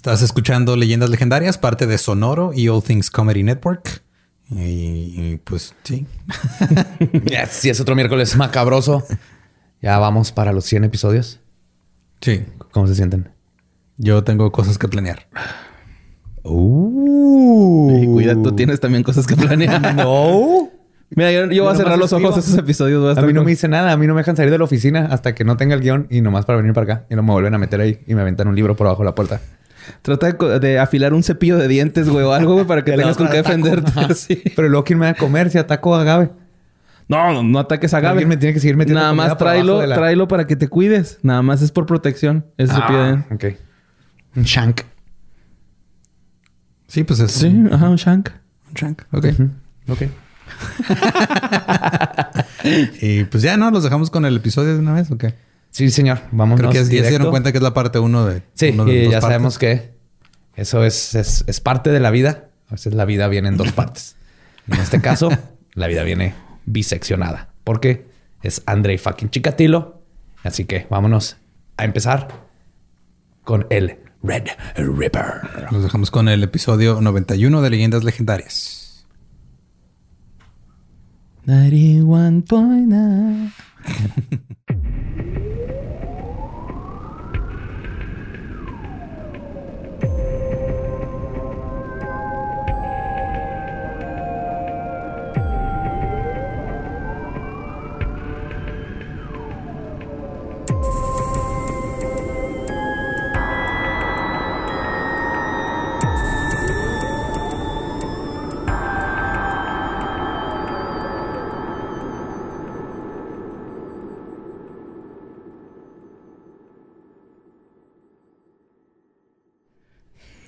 Estás escuchando Leyendas Legendarias, parte de Sonoro y All Things Comedy Network. Y, pues sí. Si es otro miércoles macabroso. Ya vamos para los 100 episodios. Sí. ¿Cómo se sienten? Yo tengo cosas que planear. Uh. cuidado, tú tienes también cosas que planear. no. Mira, yo, voy a cerrar los ojos a esos episodios. A, mí no me dice nada. A mí no me dejan salir de la oficina hasta que no tenga el guion y nomás para venir para acá. Y no me vuelven a meter ahí y me aventan un libro por abajo de la puerta. Trata de, afilar un cepillo de dientes, güey, o algo, güey, para que tengas con qué defenderte. Pero luego, ¿quién me va a comer si ataco a Gabe? No, no, ataques a Gabe. Alguien me tiene que seguir metiendo Nada más tráelo, tráelo para que te cuides. Nada más es por protección. Ese cepillo de Ok. Un shank. Sí, pues es. Sí, ajá, un shank. Un shank. Ok. Ok. y pues ya, ¿no? ¿Los dejamos con el episodio de una vez o qué? Sí, señor. Vamos Creo que ya, se dieron cuenta que es la parte uno de. Sí, y ya sabemos que eso es, es, parte de la vida. A veces la vida viene en dos partes. En este caso, la vida viene biseccionada. Porque es Andrei fucking Chikatilo. Así que vámonos a empezar con el Red Ripper. Nos dejamos con el episodio 91 de Leyendas Legendarias. 91.9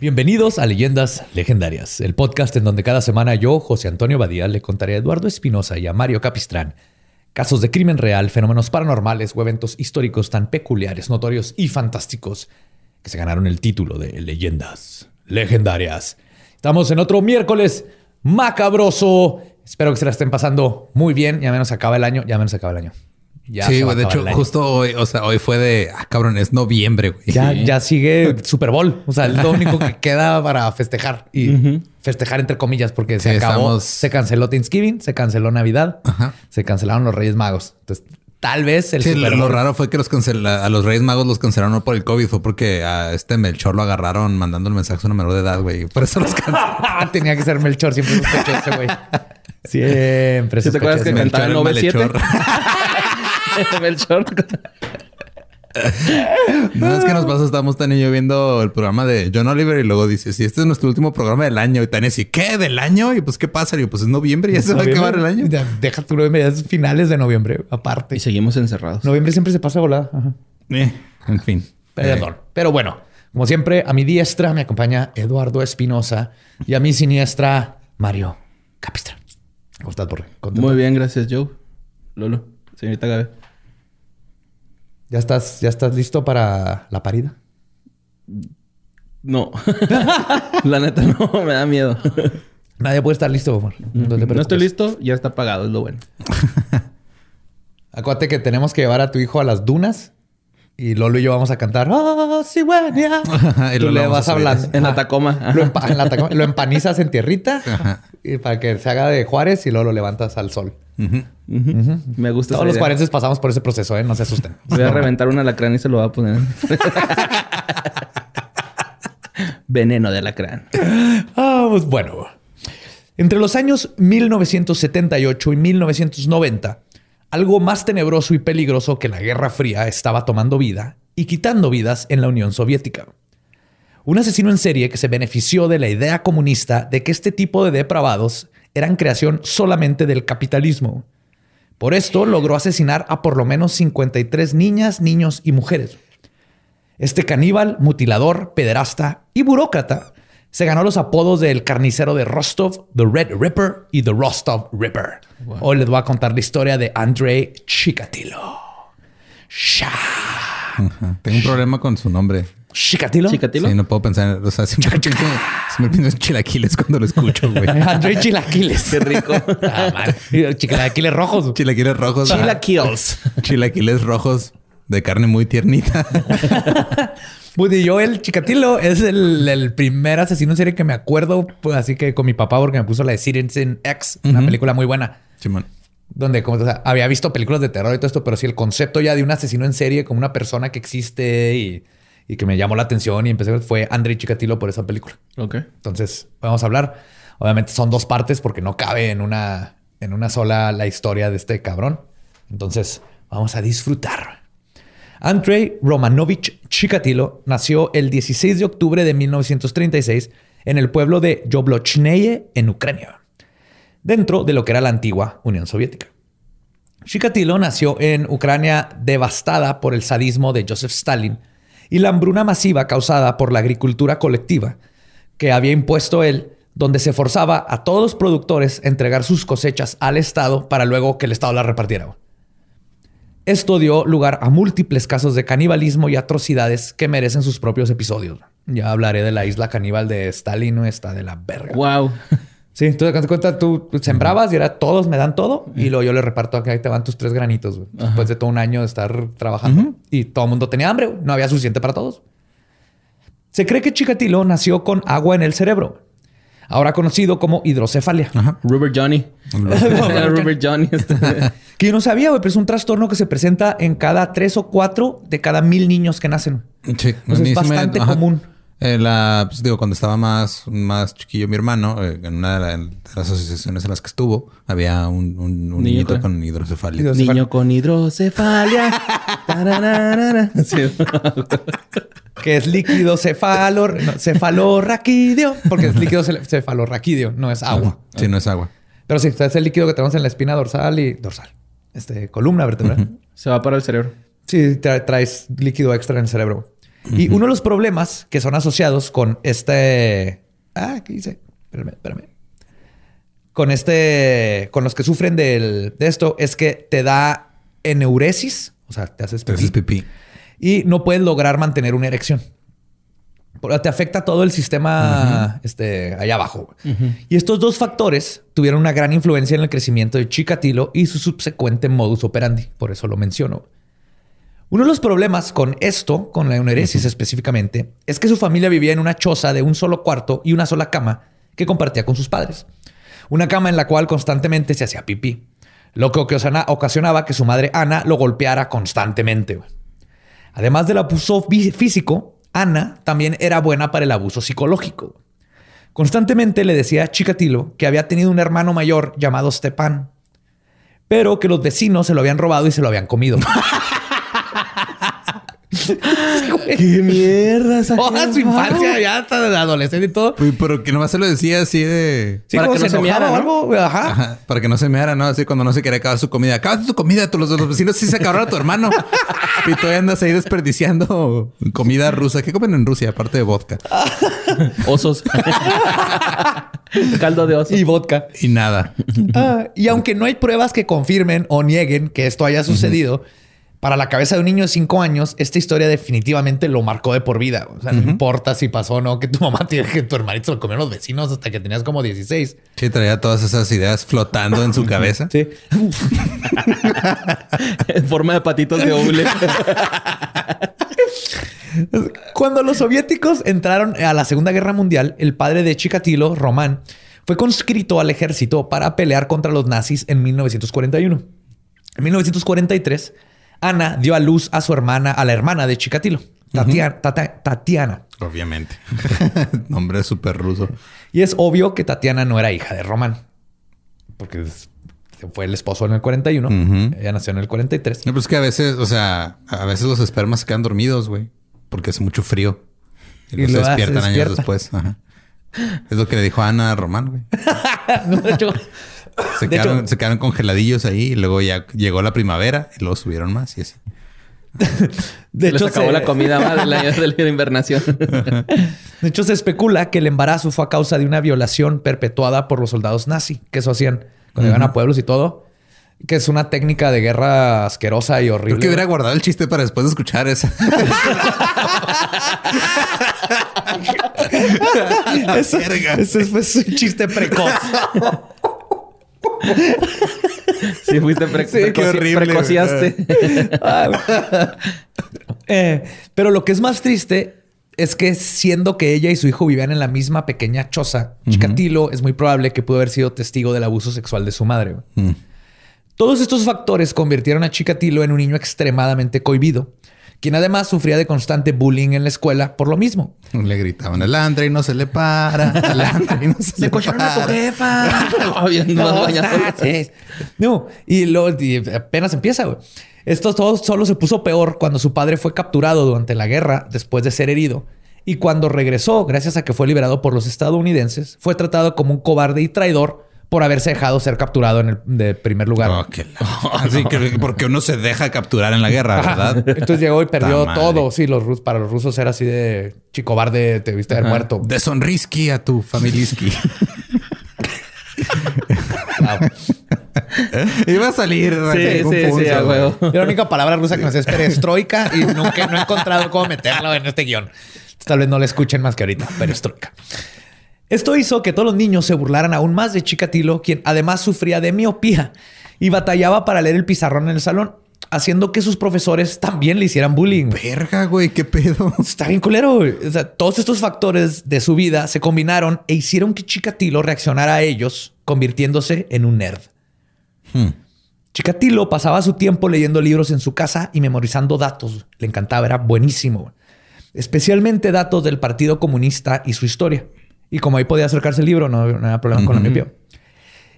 Bienvenidos a Leyendas Legendarias, el podcast en donde cada semana yo, José Antonio Badía, le contaré a Eduardo Espinosa y a Mario Capistrán casos de crimen real, fenómenos paranormales o eventos históricos tan peculiares, notorios y fantásticos que se ganaron el título de Leyendas Legendarias. Estamos en otro miércoles macabroso. Espero que se la estén pasando muy bien. Ya menos acaba el año, ya menos acaba el año sí, güey. De hecho, justo hoy, o sea, hoy fue de, ah, cabrón, es noviembre, güey. Ya, ya sigue Super Bowl. O sea, es lo único que queda para festejar y festejar entre comillas, porque se acabó, se canceló Thanksgiving, se canceló Navidad, se cancelaron los Reyes Magos. Entonces, tal vez el sí, Lo raro fue que los a los Reyes Magos los cancelaron no por el COVID, fue porque a este Melchor lo agarraron mandando el mensaje a una menor de edad, güey. Por eso los cancelaron. Tenía que ser Melchor, siempre ese güey. Siempre. ¿Sí ¿Te acuerdas que cantaba el 97? Melchor. no es que nos pasa, estamos tan y yo viendo el programa de John Oliver y luego dice, si este es nuestro último programa del año, y Tania dice, ¿qué? ¿Del año? Y pues, ¿qué pasa? Y yo, pues es noviembre y ya se va a acabar el año. Deja tu noviembre, es finales de noviembre, aparte. Y seguimos encerrados. Noviembre siempre se pasa volada. Eh, en fin. Perdón. Pero bueno, como siempre, a mi diestra me acompaña Eduardo Espinosa y a mi siniestra, Mario Capistra. ¿Cómo estás, Borre? Muy bien, gracias, Joe. Lolo, señorita Gabe. ¿Ya estás, ¿Ya estás listo para la parida? No. la neta no, me da miedo. Nadie puede estar listo, amor. No, estoy listo, ya está pagado, es lo bueno. Acuérdate que tenemos que llevar a tu hijo a las dunas y Lolo y yo vamos a cantar ¡Oh, cigüeña! y Tú le vas a hablar en la Tacoma. Lo, empanizas en tierrita y para que se haga de Juárez y luego lo levantas al sol. Me gusta Todos los cuarenses pasamos por ese proceso, ¿eh? No se asusten. Voy a reventar un alacrán y se lo voy a poner. Veneno de alacrán. Ah, pues bueno. Entre los años 1978 y 1990, algo más tenebroso y peligroso que la Guerra Fría estaba tomando vida y quitando vidas en la Unión Soviética. Un asesino en serie que se benefició de la idea comunista de que este tipo de depravados eran creación solamente del capitalismo. Por esto logró asesinar a por lo menos 53 niñas, niños y mujeres. Este caníbal, mutilador, pederasta y burócrata se ganó los apodos del carnicero de Rostov, The Red Ripper y The Rostov Ripper. Hoy les voy a contar la historia de Andrei Chikatilo. Tengo un problema con su nombre. ¿Chicatilo? ¿Chicatilo? Sí, no puedo pensar. O sea, siempre pienso, siempre pienso en chilaquiles cuando lo escucho, güey. André Chilaquiles. Qué rico. Ah, chilaquiles rojos. Chilaquiles rojos. Chilaquiles. Chilaquiles rojos. De carne muy tiernita. Buddy Joel Chikatilo es el, primer asesino en serie que me acuerdo, pues, así que con mi papá, porque me puso la de Citizen X, una película muy buena. Simón. Donde, como había visto películas de terror y todo esto, pero sí el concepto ya de un asesino en serie como una persona que existe y, que me llamó la atención y empecé a ver fue André Chikatilo por esa película. Ok. Entonces, vamos a hablar. Obviamente son dos partes porque no cabe en una, en una sola la historia de este cabrón. Entonces, vamos a disfrutar. Andrei Romanovich Chikatilo nació el 16 de octubre de 1936 en el pueblo de Yoblochneye, en Ucrania, dentro de lo que era la antigua Unión Soviética. Chikatilo nació en Ucrania devastada por el sadismo de Joseph Stalin y la hambruna masiva causada por la agricultura colectiva que había impuesto él, donde se forzaba a todos los productores a entregar sus cosechas al Estado para luego que el Estado las repartiera. Esto dio lugar a múltiples casos de canibalismo y atrocidades que merecen sus propios episodios. Ya hablaré de la isla caníbal de Stalin, no está de la verga. Wow. Sí, entonces te cuenta, tú sembrabas y era todos me dan todo y luego yo le reparto aquí, ahí te van tus tres granitos después de todo un año de estar trabajando y todo el mundo tenía hambre, no había suficiente para todos. Se cree que Chikatilo nació con agua en el cerebro ahora conocido como hidrocefalia. Ajá. Rubber Johnny. Rubber Johnny. Este. que yo no sabía, güey, pero es un trastorno que se presenta en cada tres o cuatro de cada mil niños que nacen. Sí, es bastante común. Eh, la, pues, digo, cuando estaba más, más chiquillo mi hermano, eh, en una de, las asociaciones en las que estuvo, había un, un, niñito con hidrocefalia. Niño con hidrocefalia. que es líquido cefalo, cefalorraquídeo, porque es líquido cefalorraquídeo, no es agua. Sí, no es agua. Pero sí, es el líquido que tenemos en la espina dorsal y dorsal. Este, columna vertebral. Se va para el cerebro. Sí, traes líquido extra en el cerebro. Y uno de los problemas que son asociados con este... Ah, ¿qué dice? Espérame, espérame. Con este... Con los que sufren de esto es que te da eneuresis. O sea, te haces pipí. Te haces pipí y no puedes lograr mantener una erección. Te afecta todo el sistema este, allá abajo. Y estos dos factores tuvieron una gran influencia en el crecimiento de Chikatilo y su subsecuente modus operandi. Por eso lo menciono. Uno de los problemas con esto, con la euneresis específicamente, es que su familia vivía en una choza de un solo cuarto y una sola cama que compartía con sus padres. Una cama en la cual constantemente se hacía pipí, lo que ocasionaba que su madre Ana lo golpeara constantemente. Además del abuso físico, Ana también era buena para el abuso psicológico. Constantemente le decía a Chikatilo que había tenido un hermano mayor llamado Stepan, pero que los vecinos se lo habían robado y se lo habían comido. ¡Qué mierda! Toda su infancia, ya hasta de adolescente y todo. pero que nomás se lo decía así de... para que no se, meara, o algo. Ajá. Para que no se meara, ¿no? Así cuando no se quería acabar su comida. Acaba tu comida. Los, los vecinos sí se acabaron a tu hermano. y tú andas ahí desperdiciando comida rusa. ¿Qué comen en Rusia aparte de vodka? Osos. Caldo de oso. Y vodka. Y nada. Ah, y aunque no hay pruebas que confirmen o nieguen que esto haya sucedido... Para la cabeza de un niño de cinco años, esta historia definitivamente lo marcó de por vida. O sea, no importa si pasó o no que tu mamá tiene que tu hermanito se lo comieron los vecinos hasta que tenías como 16. Sí, traía todas esas ideas flotando en su cabeza. Sí. en forma de patitos de hule. Cuando los soviéticos entraron a la Segunda Guerra Mundial, el padre de Chikatilo, Román, fue conscrito al ejército para pelear contra los nazis en 1941. En 1943, Ana dio a luz a su hermana, a la hermana de Chikatilo, Tatiana. Obviamente. Nombre súper ruso. Y es obvio que Tatiana no era hija de Román, porque fue el esposo en el 41. Ella nació en el 43. No, pues que a veces, o sea, a veces los espermas se quedan dormidos, güey, porque hace mucho frío. Y, se despiertan años después. Es lo que le dijo Ana a Román, güey. no, de hecho, se, quedaron, congeladillos ahí y luego ya llegó la primavera y luego subieron más y así. De hecho, se acabó la comida más de la, invernación. De hecho, se especula que el embarazo fue a causa de una violación perpetuada por los soldados nazi, que eso hacían cuando iban a pueblos y todo. Que es una técnica de guerra asquerosa y horrible. Creo que hubiera guardado el chiste para después de escuchar esa. eso, eso es un chiste precoz. Sí, fuiste pre sí, horrible, precociaste. eh, pero lo que es más triste es que siendo que ella y su hijo vivían en la misma pequeña choza, Chikatilo es muy probable que pudo haber sido testigo del abuso sexual de su madre. Mm. Todos estos factores convirtieron a Chikatilo en un niño extremadamente cohibido, quien además sufría de constante bullying en la escuela por lo mismo. Le gritaban al Andre y no se le para, al Andre y no se le, para. a tu jefa. no, y, lo, apenas empieza, güey. Esto todo solo se puso peor cuando su padre fue capturado durante la guerra después de ser herido. Y cuando regresó, gracias a que fue liberado por los estadounidenses, fue tratado como un cobarde y traidor por haberse dejado ser capturado en el de primer lugar. Así que porque uno se deja capturar en la guerra, ¿verdad? Entonces llegó y perdió todo. Sí, los rusos, para los rusos era así de chicobarde, te viste haber muerto. De sonrisqui a tu familiski. Iba a salir. Sí, sí, sí, La única palabra rusa que me sé es perestroika y nunca no he encontrado cómo meterlo en este guion. Tal vez no la escuchen más que ahorita. Perestroika. Esto hizo que todos los niños se burlaran aún más de Chikatilo, quien además sufría de miopía y batallaba para leer el pizarrón en el salón, haciendo que sus profesores también le hicieran bullying. Verga, güey, qué pedo. Está bien culero. O sea, todos estos factores de su vida se combinaron e hicieron que Chikatilo reaccionara a ellos, convirtiéndose en un nerd. Hmm. Chikatilo pasaba su tiempo leyendo libros en su casa y memorizando datos. Le encantaba, era buenísimo. Especialmente datos del Partido Comunista y su historia. Y como ahí podía acercarse el libro, no, había problema con la miopía.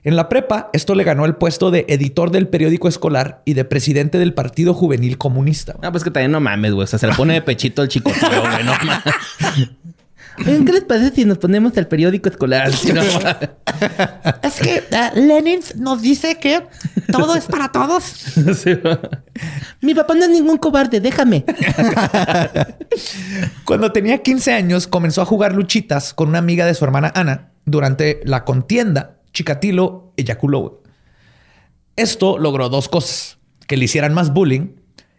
En la prepa, esto le ganó el puesto de editor del periódico escolar y de presidente del Partido Juvenil Comunista. Ah, pues que también no mames, güey. O sea, se le pone de pechito al chico, güey. No mames. ¿Qué les parece si nos ponemos el periódico escolar? es que uh, Lenin nos dice que todo es para todos. Mi papá no es ningún cobarde, déjame. Cuando tenía 15 años, comenzó a jugar luchitas con una amiga de su hermana Ana. Durante la contienda, Chikatilo eyaculó. Esto logró dos cosas: que le hicieran más bullying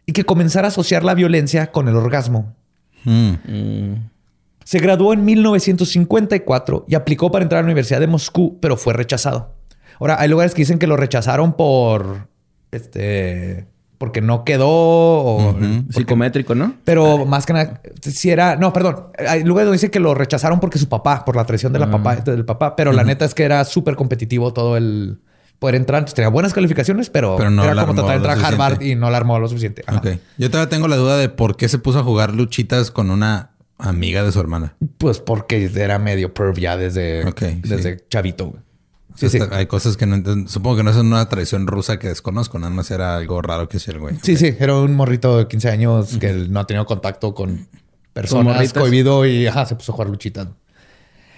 y que comenzara a asociar la violencia con el orgasmo. Hmm. Mm. Se graduó en 1954 y aplicó para entrar a la Universidad de Moscú, pero fue rechazado. Ahora, hay lugares que dicen que lo rechazaron por este porque no quedó o psicométrico, ¿no? Pero más que nada, si era, no, perdón, hay lugares donde dicen que lo rechazaron porque su papá, por la traición de la papá, ah. del papá, pero la neta es que era súper competitivo todo el poder entrar. Entonces, tenía buenas calificaciones, pero, era como tratar de entrar a Harvard y no la armó lo suficiente. Yo todavía tengo la duda de por qué se puso a jugar luchitas con una Amiga de su hermana. Pues porque era medio perv ya desde, desde chavito. Sí, sí. Hay cosas que no Supongo que no es una tradición rusa que desconozco. Nada más era algo raro que hacía el güey. Sí, sí. Era un morrito de 15 años que no ha tenido contacto con personas cohibido y se puso a jugar luchitas.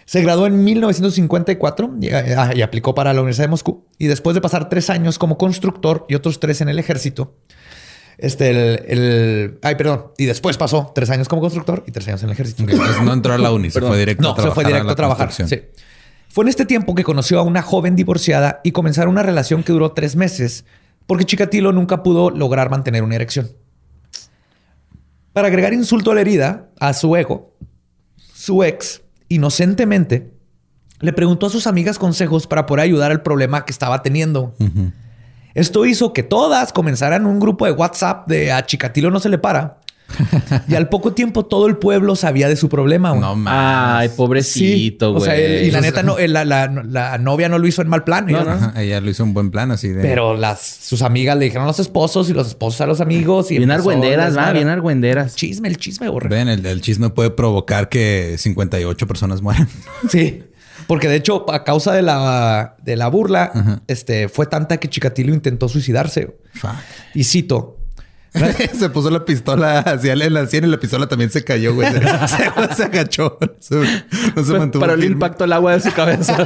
Se graduó en 1954 ah, y, aplicó para la Universidad de Moscú. Y después de pasar tres años como constructor y otros tres en el ejército, este, el, Ay, perdón. Y después pasó tres años como constructor y tres años en el ejército. no entró a la uni, se fue directo no, a trabajar. se fue directo a, trabajar. Sí. Fue en este tiempo que conoció a una joven divorciada y comenzaron una relación que duró tres meses porque Chikatilo nunca pudo lograr mantener una erección. Para agregar insulto a la herida, a su ego, su ex, inocentemente, le preguntó a sus amigas consejos para poder ayudar al problema que estaba teniendo. Esto hizo que todas comenzaran un grupo de WhatsApp de a Chikatilo no se le para. y al poco tiempo todo el pueblo sabía de su problema. No más. Ay, pobrecito, güey. O sea, y la neta, no, la, novia no lo hizo en mal plan. No, no. Ella lo hizo en buen plan, así de. Pero las, sus amigas le dijeron a los esposos y los esposos a los amigos. Y bien argüenderas, va, bien argüenderas. Chisme, el chisme, borre. Ven, el, el, chisme puede provocar que 58 personas mueran. Sí. Porque de hecho, a causa de la, de la burla, este, fue tanta que Chikatilo intentó suicidarse. Y cito. se puso la pistola hacia en la sien y la pistola también se cayó, güey. se, agachó. no se mantuvo. Para el impacto el agua de su cabeza.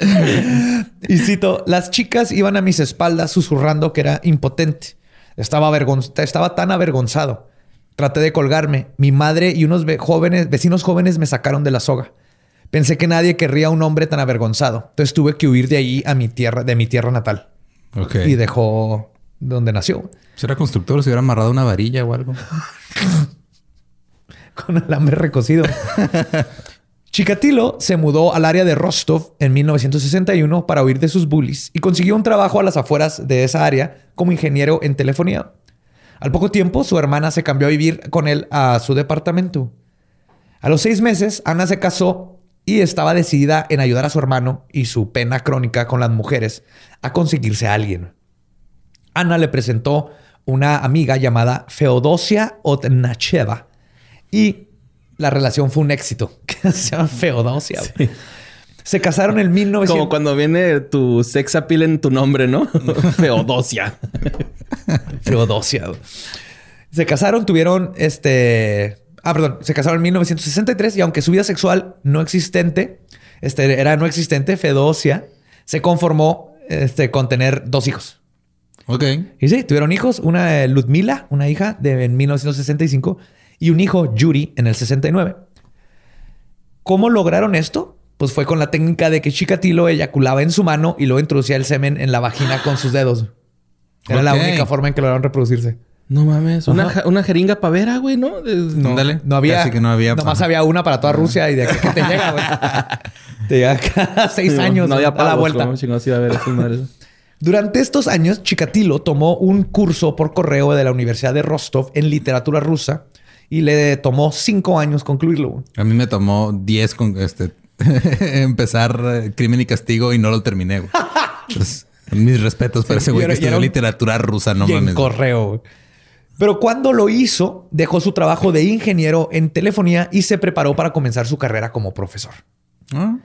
y cito, las chicas iban a mis espaldas susurrando que era impotente. Estaba, estaba tan avergonzado Traté de colgarme. Mi madre y unos jóvenes, vecinos jóvenes me sacaron de la soga. Pensé que nadie querría a un hombre tan avergonzado. Entonces tuve que huir de allí a mi tierra, de mi tierra natal. Y dejó donde nació. Si era constructor, si hubiera amarrado una varilla o algo. Con alambre recocido. Chikatilo se mudó al área de Rostov en 1961 para huir de sus bullies y consiguió un trabajo a las afueras de esa área como ingeniero en telefonía. Al poco tiempo, su hermana se cambió a vivir con él a su departamento. A los seis meses, Ana se casó y estaba decidida en ayudar a su hermano y su pena crónica con las mujeres a conseguirse a alguien. Ana le presentó una amiga llamada Feodosia Otnacheva y la relación fue un éxito. se llama Feodosia. Se casaron en 1900. Como cuando viene tu sex appeal en tu nombre, ¿no? Feodosia. Feodosia. Se casaron, tuvieron este. Ah, perdón. Se casaron en 1963 y aunque su vida sexual no existente, este, era no existente, Feodosia, se conformó este, con tener dos hijos. Ok. Y sí, tuvieron hijos. Una Ludmila, una hija de en 1965 y un hijo, Yuri, en el 69. ¿Cómo lograron esto? Pues fue con la técnica de que Chikatilo eyaculaba en su mano y luego introducía el semen en la vagina con sus dedos. Era la única forma en que lograron reproducirse. No mames, una, jeringa pavera, güey, ¿no? No, no había. Que no había. Nomás había una para toda Rusia y de aquí que te llega, güey. te llega cada seis años. No había para la vuelta. Durante estos años, Chikatilo tomó un curso por correo de la Universidad de Rostov en literatura rusa y le tomó cinco años concluirlo. A mí me tomó diez con este empezar eh, Crimen y Castigo y no lo terminé. mis respetos para ese güey que estudió literatura rusa, no mames. correo. Pero cuando lo hizo, dejó su trabajo de ingeniero en telefonía y se preparó para comenzar su carrera como profesor. ¿Ah?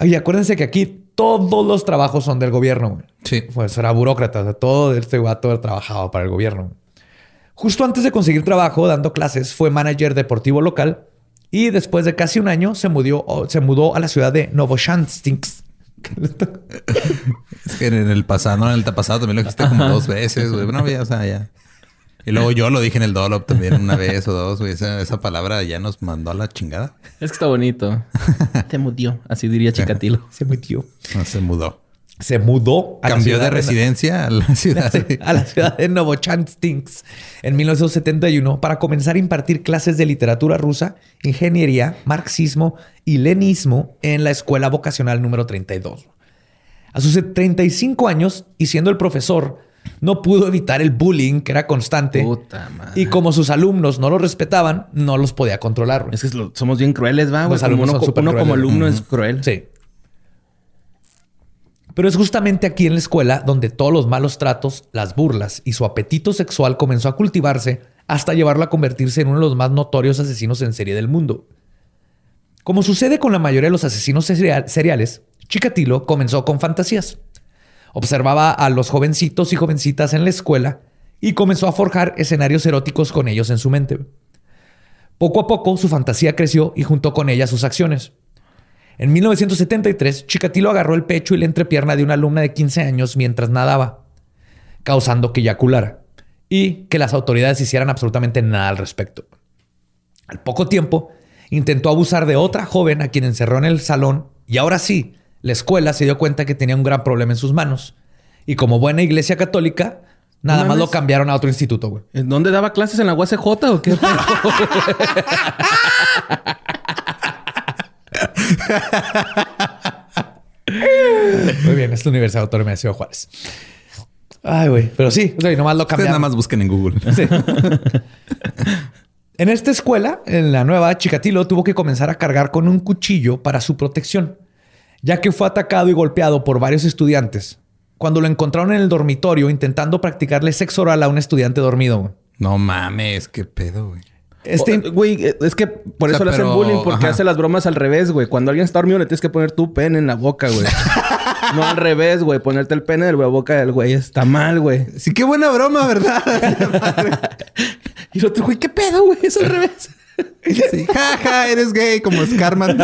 Y acuérdense que aquí todos los trabajos son del gobierno. Sí. Pues era burócrata. todo este guato trabajaba para el gobierno. Justo antes de conseguir trabajo dando clases, fue manager deportivo local y después de casi un año se mudó, se mudó a la ciudad de Novoshanstinsk. es que en el pasado, no, en el pasado también lo dijiste como dos veces, güey. Bueno, ya, o sea, ya. Y luego yo lo dije en el Dolop también una vez o dos, güey. Esa, palabra ya nos mandó a la chingada. Es que está bonito. Se mudó, así diría Chicatilo. Se mudó. No, se mudó se mudó a Cambió la de residencia a la ciudad de... a la ciudad de Novochantinsk en 1971 para comenzar a impartir clases de literatura rusa, ingeniería, marxismo y lenismo en la escuela vocacional número 32. A sus 35 años y siendo el profesor, no pudo evitar el bullying que era constante. Puta Y como sus alumnos no lo respetaban, no los podía controlar. Es que somos bien crueles, va, uno, como alumno es cruel. Sí. Pero es justamente aquí en la escuela donde todos los malos tratos, las burlas y su apetito sexual comenzó a cultivarse hasta llevarlo a convertirse en uno de los más notorios asesinos en serie del mundo. Como sucede con la mayoría de los asesinos seriales, Chikatilo comenzó con fantasías. Observaba a los jovencitos y jovencitas en la escuela y comenzó a forjar escenarios eróticos con ellos en su mente. Poco a poco su fantasía creció y junto con ella sus acciones. En 1973, Chikatilo agarró el pecho y la entrepierna de una alumna de 15 años mientras nadaba, causando que eyaculara y que las autoridades hicieran absolutamente nada al respecto. Al poco tiempo, intentó abusar de otra joven a quien encerró en el salón y ahora sí, la escuela se dio cuenta que tenía un gran problema en sus manos. Y como buena iglesia católica, nada más lo cambiaron a otro instituto, ¿En dónde daba clases? ¿En la UACJ o qué? Muy bien, es la Universidad Autónoma de Ciudad Juárez. Ay, güey. Pero sí, o sea, nomás lo cambiaron. nada más busquen en Google. en esta escuela, en la nueva, Chikatilo tuvo que comenzar a cargar con un cuchillo para su protección, ya que fue atacado y golpeado por varios estudiantes cuando lo encontraron en el dormitorio intentando practicarle sexo oral a un estudiante dormido. No mames, qué pedo, güey. Este, güey, eh, es que por eso le hacen bullying, porque hace las bromas al revés, güey. Cuando alguien está dormido, le tienes que poner tu pene en la boca, güey. no al revés, güey. Ponerte el pene en la boca del güey está mal, güey. Sí, qué buena broma, ¿verdad? y el otro, güey, ¿qué pedo, güey? Es al revés. sí, jaja, eres gay como Scarman.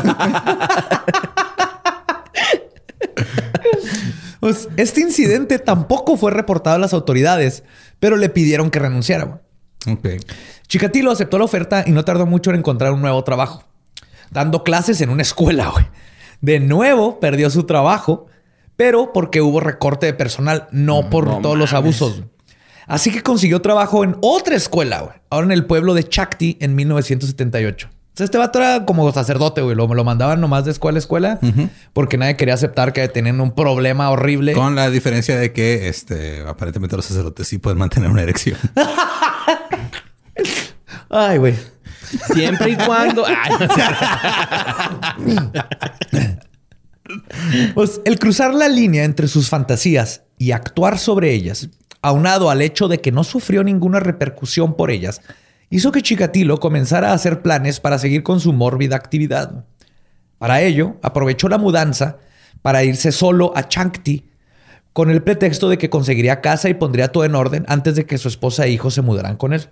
pues, este incidente tampoco fue reportado a las autoridades, pero le pidieron que renunciara, güey. Ok. Chikatilo aceptó la oferta y no tardó mucho en encontrar un nuevo trabajo, dando clases en una escuela. Güey. De nuevo perdió su trabajo, pero porque hubo recorte de personal, no por todos los abusos. Así que consiguió trabajo en otra escuela, güey, ahora en el pueblo de Chakti en 1978. este vato era como sacerdote, güey. Lo, lo mandaban nomás de escuela a escuela porque nadie quería aceptar que tenían un problema horrible. Con la diferencia de que este, aparentemente los sacerdotes sí pueden mantener una erección. Ay, güey. Siempre y cuando. pues el cruzar la línea entre sus fantasías y actuar sobre ellas, aunado al hecho de que no sufrió ninguna repercusión por ellas, hizo que Chikatilo comenzara a hacer planes para seguir con su mórbida actividad. Para ello, aprovechó la mudanza para irse solo a Chankti con el pretexto de que conseguiría casa y pondría todo en orden antes de que su esposa e hijos se mudaran con él.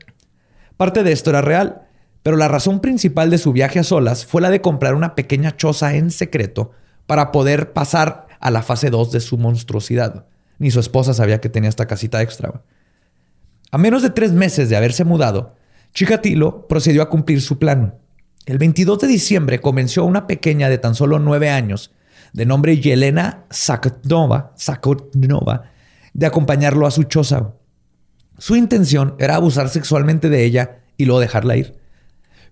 Parte de esto era real, pero la razón principal de su viaje a solas fue la de comprar una pequeña choza en secreto para poder pasar a la fase 2 de su monstruosidad. Ni su esposa sabía que tenía esta casita extra. A menos de tres meses de haberse mudado, Chikatilo procedió a cumplir su plan. El 22 de diciembre convenció a una pequeña de tan solo nueve años, de nombre Yelena Sakotnova, de acompañarlo a su choza. Su intención era abusar sexualmente de ella y luego dejarla ir.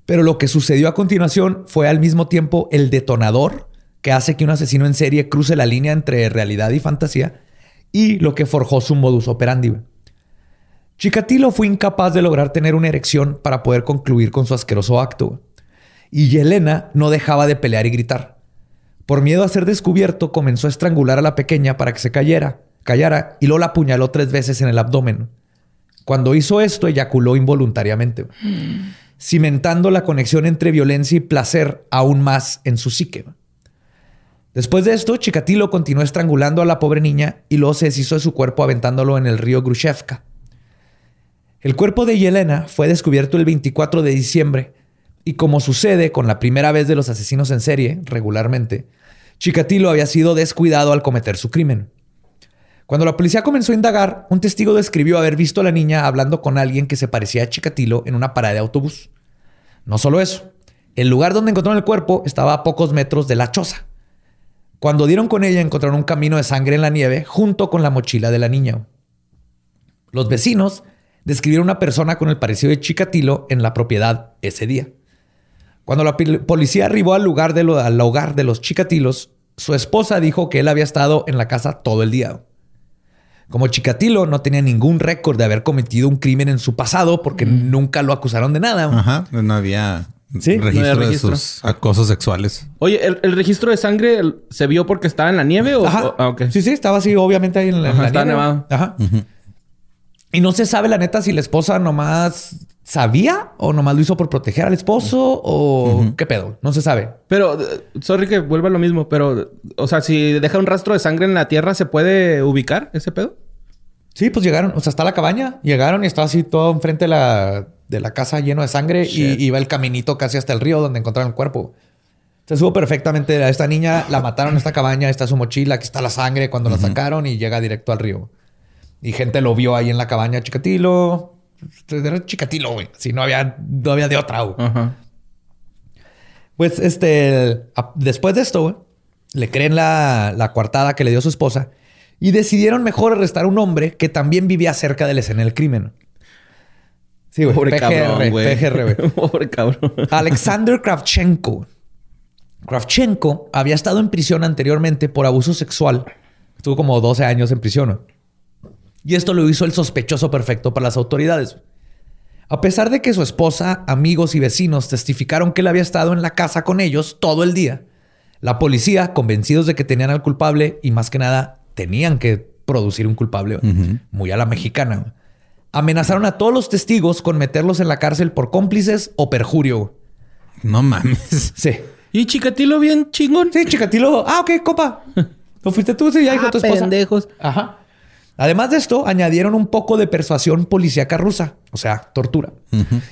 Pero lo que sucedió a continuación fue al mismo tiempo el detonador que hace que un asesino en serie cruce la línea entre realidad y fantasía y lo que forjó su modus operandi. Chikatilo fue incapaz de lograr tener una erección para poder concluir con su asqueroso acto. Y Yelena no dejaba de pelear y gritar. Por miedo a ser descubierto, comenzó a estrangular a la pequeña para que se cayera, callara y luego la apuñaló tres veces en el abdomen. Cuando hizo esto, eyaculó involuntariamente, cimentando la conexión entre violencia y placer aún más en su psique. Después de esto, Chikatilo continuó estrangulando a la pobre niña y luego se deshizo de su cuerpo aventándolo en el río Grushevka. El cuerpo de Yelena fue descubierto el 24 de diciembre y como sucede con la primera vez de los asesinos en serie, regularmente, Chikatilo había sido descuidado al cometer su crimen. Cuando la policía comenzó a indagar, un testigo describió haber visto a la niña hablando con alguien que se parecía a Chikatilo en una parada de autobús. No solo eso, el lugar donde encontraron el cuerpo estaba a pocos metros de la choza. Cuando dieron con ella, encontraron un camino de sangre en la nieve junto con la mochila de la niña. Los vecinos describieron una persona con el parecido de Chikatilo en la propiedad ese día. Cuando la policía arribó al lugar de hogar de los Chikatilos, su esposa dijo que él había estado en la casa todo el día. Como Chikatilo no tenía ningún récord de haber cometido un crimen en su pasado porque mm. nunca lo acusaron de nada. Ajá, no había registro, de sus acosos sexuales. Oye, ¿el, registro de sangre se vio porque estaba en la nieve o...? Ajá. Ah, sí, sí, estaba así obviamente ahí en la, Ajá, nevado. Ajá. Y no se sabe la neta si la esposa nomás sabía o nomás lo hizo por proteger al esposo o qué pedo. No se sabe. Pero, eh, sorry que vuelva a lo mismo, pero, o sea, si deja un rastro de sangre en la tierra, ¿se puede ubicar ese pedo? Sí, pues llegaron, o sea, está la cabaña, llegaron y estaba así todo enfrente de la, de la casa lleno de sangre y iba el caminito casi hasta el río donde encontraron el cuerpo. Se supo perfectamente a esta niña, la mataron en esta cabaña, está su mochila, aquí está la sangre cuando la sacaron y llega directo al río. Y gente lo vio ahí en la cabaña, Chicatilo. Era Chicatilo, güey. Si no había, no había de otra, güey. Pues este, después de esto, güey, le creen la, la coartada que le dio su esposa y decidieron mejor arrestar a un hombre que también vivía cerca de la escena del crimen. Sí, güey. Pobre PGR, güey. PGR, güey. Pobre cabrón. Alexander Kravchenko. Kravchenko había estado en prisión anteriormente por abuso sexual. Estuvo como 12 años en prisión. Y esto lo hizo el sospechoso perfecto para las autoridades. A pesar de que su esposa, amigos y vecinos testificaron que él había estado en la casa con ellos todo el día, la policía, convencidos de que tenían al culpable y más que nada tenían que producir un culpable, muy a la mexicana, amenazaron a todos los testigos con meterlos en la cárcel por cómplices o perjurio. No mames. Sí. ¿Y Chicatilo bien chingón? Sí, Chicatilo. Ah, ok, copa. ¿Lo fuiste tú? Sí, ya dijo ah, tu esposa. pendejos. Ajá. Además de esto, añadieron un poco de persuasión policíaca rusa, o sea, tortura.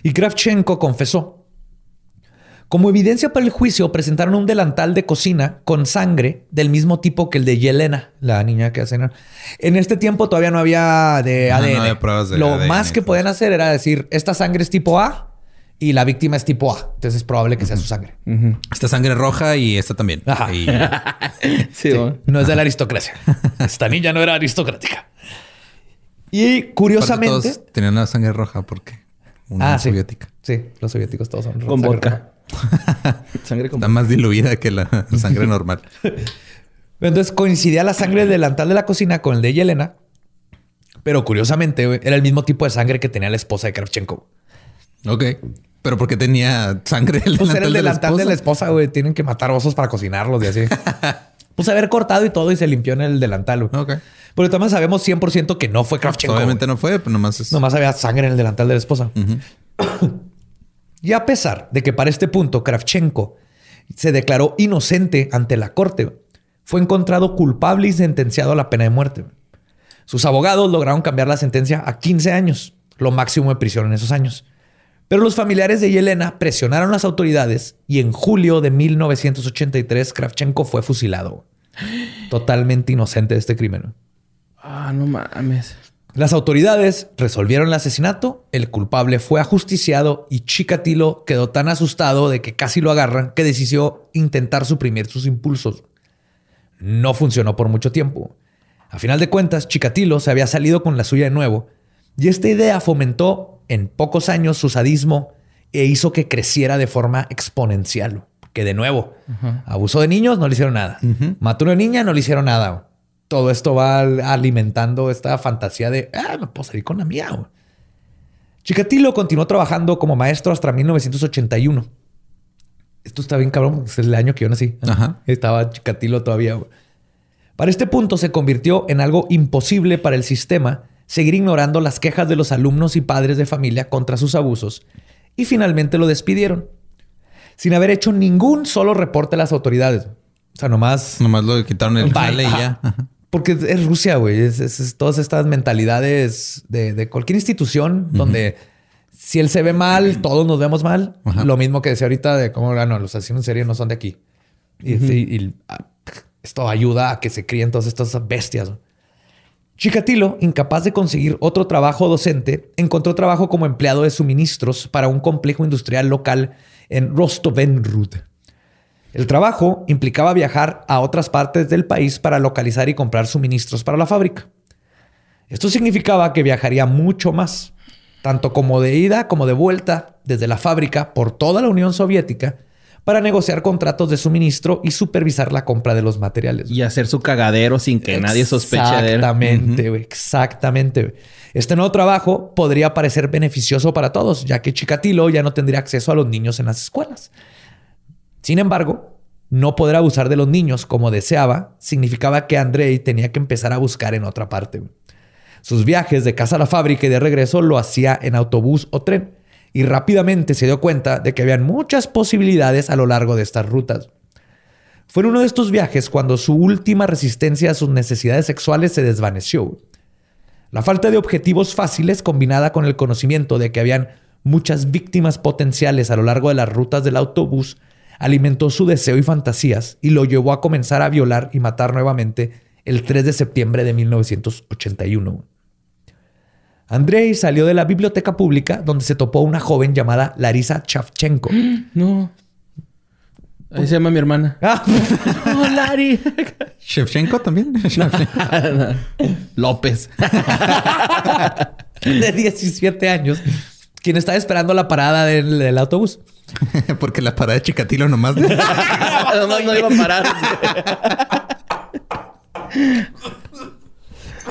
Y Kravchenko confesó. Como evidencia para el juicio, presentaron un delantal de cocina con sangre del mismo tipo que el de Yelena, la niña que hacen. En este tiempo todavía no había de ADN. Lo más que podían hacer era decir, esta sangre es tipo A y la víctima es tipo A. Entonces es probable que sea su sangre. Esta sangre roja y esta también. Ajá. sí, no es de la aristocracia. esta niña no era aristocrática. Y curiosamente. tenían la sangre roja porque una ah, soviética. Sí, los soviéticos todos son con vodka. sangre con Está más diluida que la sangre normal. Entonces coincidía la sangre del delantal de la cocina con el de Yelena. Pero curiosamente, era el mismo tipo de sangre que tenía la esposa de Kravchenko. Ok. Pero ¿por qué tenía sangre el pues delantal, el delantal de la esposa, güey. Tienen que matar osos para cocinarlos y así. pues haber cortado y todo y se limpió en el delantal, güey. Ok. Pero también sabemos 100% que no fue Kravchenko. Obviamente no fue, pero nomás es... Nomás había sangre en el delantal de la esposa. y a pesar de que para este punto Kravchenko se declaró inocente ante la corte, fue encontrado culpable y sentenciado a la pena de muerte. Sus abogados lograron cambiar la sentencia a 15 años, lo máximo de prisión en esos años. Pero los familiares de Yelena presionaron a las autoridades y en julio de 1983 Kravchenko fue fusilado. Totalmente inocente de este crimen. Ah, no mames. Las autoridades resolvieron el asesinato, el culpable fue ajusticiado y Chikatilo quedó tan asustado de que casi lo agarran que decidió intentar suprimir sus impulsos. No funcionó por mucho tiempo. A final de cuentas, Chikatilo se había salido con la suya de nuevo y esta idea fomentó en pocos años su sadismo e hizo que creciera de forma exponencial. Que de nuevo, abusó de niños, no le hicieron nada. Mató a una niña, no le hicieron nada. Todo esto va alimentando esta fantasía de, ah, me puedo salir con la mía. Chikatilo continuó trabajando como maestro hasta 1981 esto está bien cabrón, es el año que yo nací. Estaba Chikatilo todavía. Para este punto se convirtió en algo imposible para el sistema seguir ignorando las quejas de los alumnos y padres de familia contra sus abusos y finalmente lo despidieron sin haber hecho ningún solo reporte a las autoridades. O sea, nomás... Nomás lo quitaron el jale y ya. Porque es Rusia, güey. Es, todas estas mentalidades de, cualquier institución donde si él se ve mal, todos nos vemos mal. Lo mismo que decía ahorita de cómo, ah, no, los asesinos en serie no son de aquí. Y, ah, esto ayuda a que se críen todas estas bestias. Chikatilo, incapaz de conseguir otro trabajo docente, encontró trabajo como empleado de suministros para un complejo industrial local en Rostovenrud. El trabajo implicaba viajar a otras partes del país para localizar y comprar suministros para la fábrica. Esto significaba que viajaría mucho más tanto como de ida como de vuelta desde la fábrica por toda la Unión Soviética para negociar contratos de suministro y supervisar la compra de los materiales. Y hacer su cagadero sin que nadie sospeche de él. Exactamente, exactamente. Este nuevo trabajo podría parecer beneficioso para todos, ya que Chikatilo ya no tendría acceso a los niños en las escuelas. Sin embargo, no poder abusar de los niños como deseaba significaba que Andrei tenía que empezar a buscar en otra parte. Sus viajes de casa a la fábrica y de regreso lo hacía en autobús o tren y rápidamente se dio cuenta de que habían muchas posibilidades a lo largo de estas rutas. Fue en uno de estos viajes cuando su última resistencia a sus necesidades sexuales se desvaneció. La falta de objetivos fáciles combinada con el conocimiento de que habían muchas víctimas potenciales a lo largo de las rutas del autobús alimentó su deseo y fantasías y lo llevó a comenzar a violar y matar nuevamente el 3 de septiembre de 1981. Andrei salió de la biblioteca pública donde se topó una joven llamada Larisa Chavchenko. No. Ahí se llama mi hermana. Ah. oh, Lari. Shevchenko también. López. de 17 años. Quien estaba esperando la parada del, autobús. Porque la parada de Chicatilo nomás. nomás no iba a parar.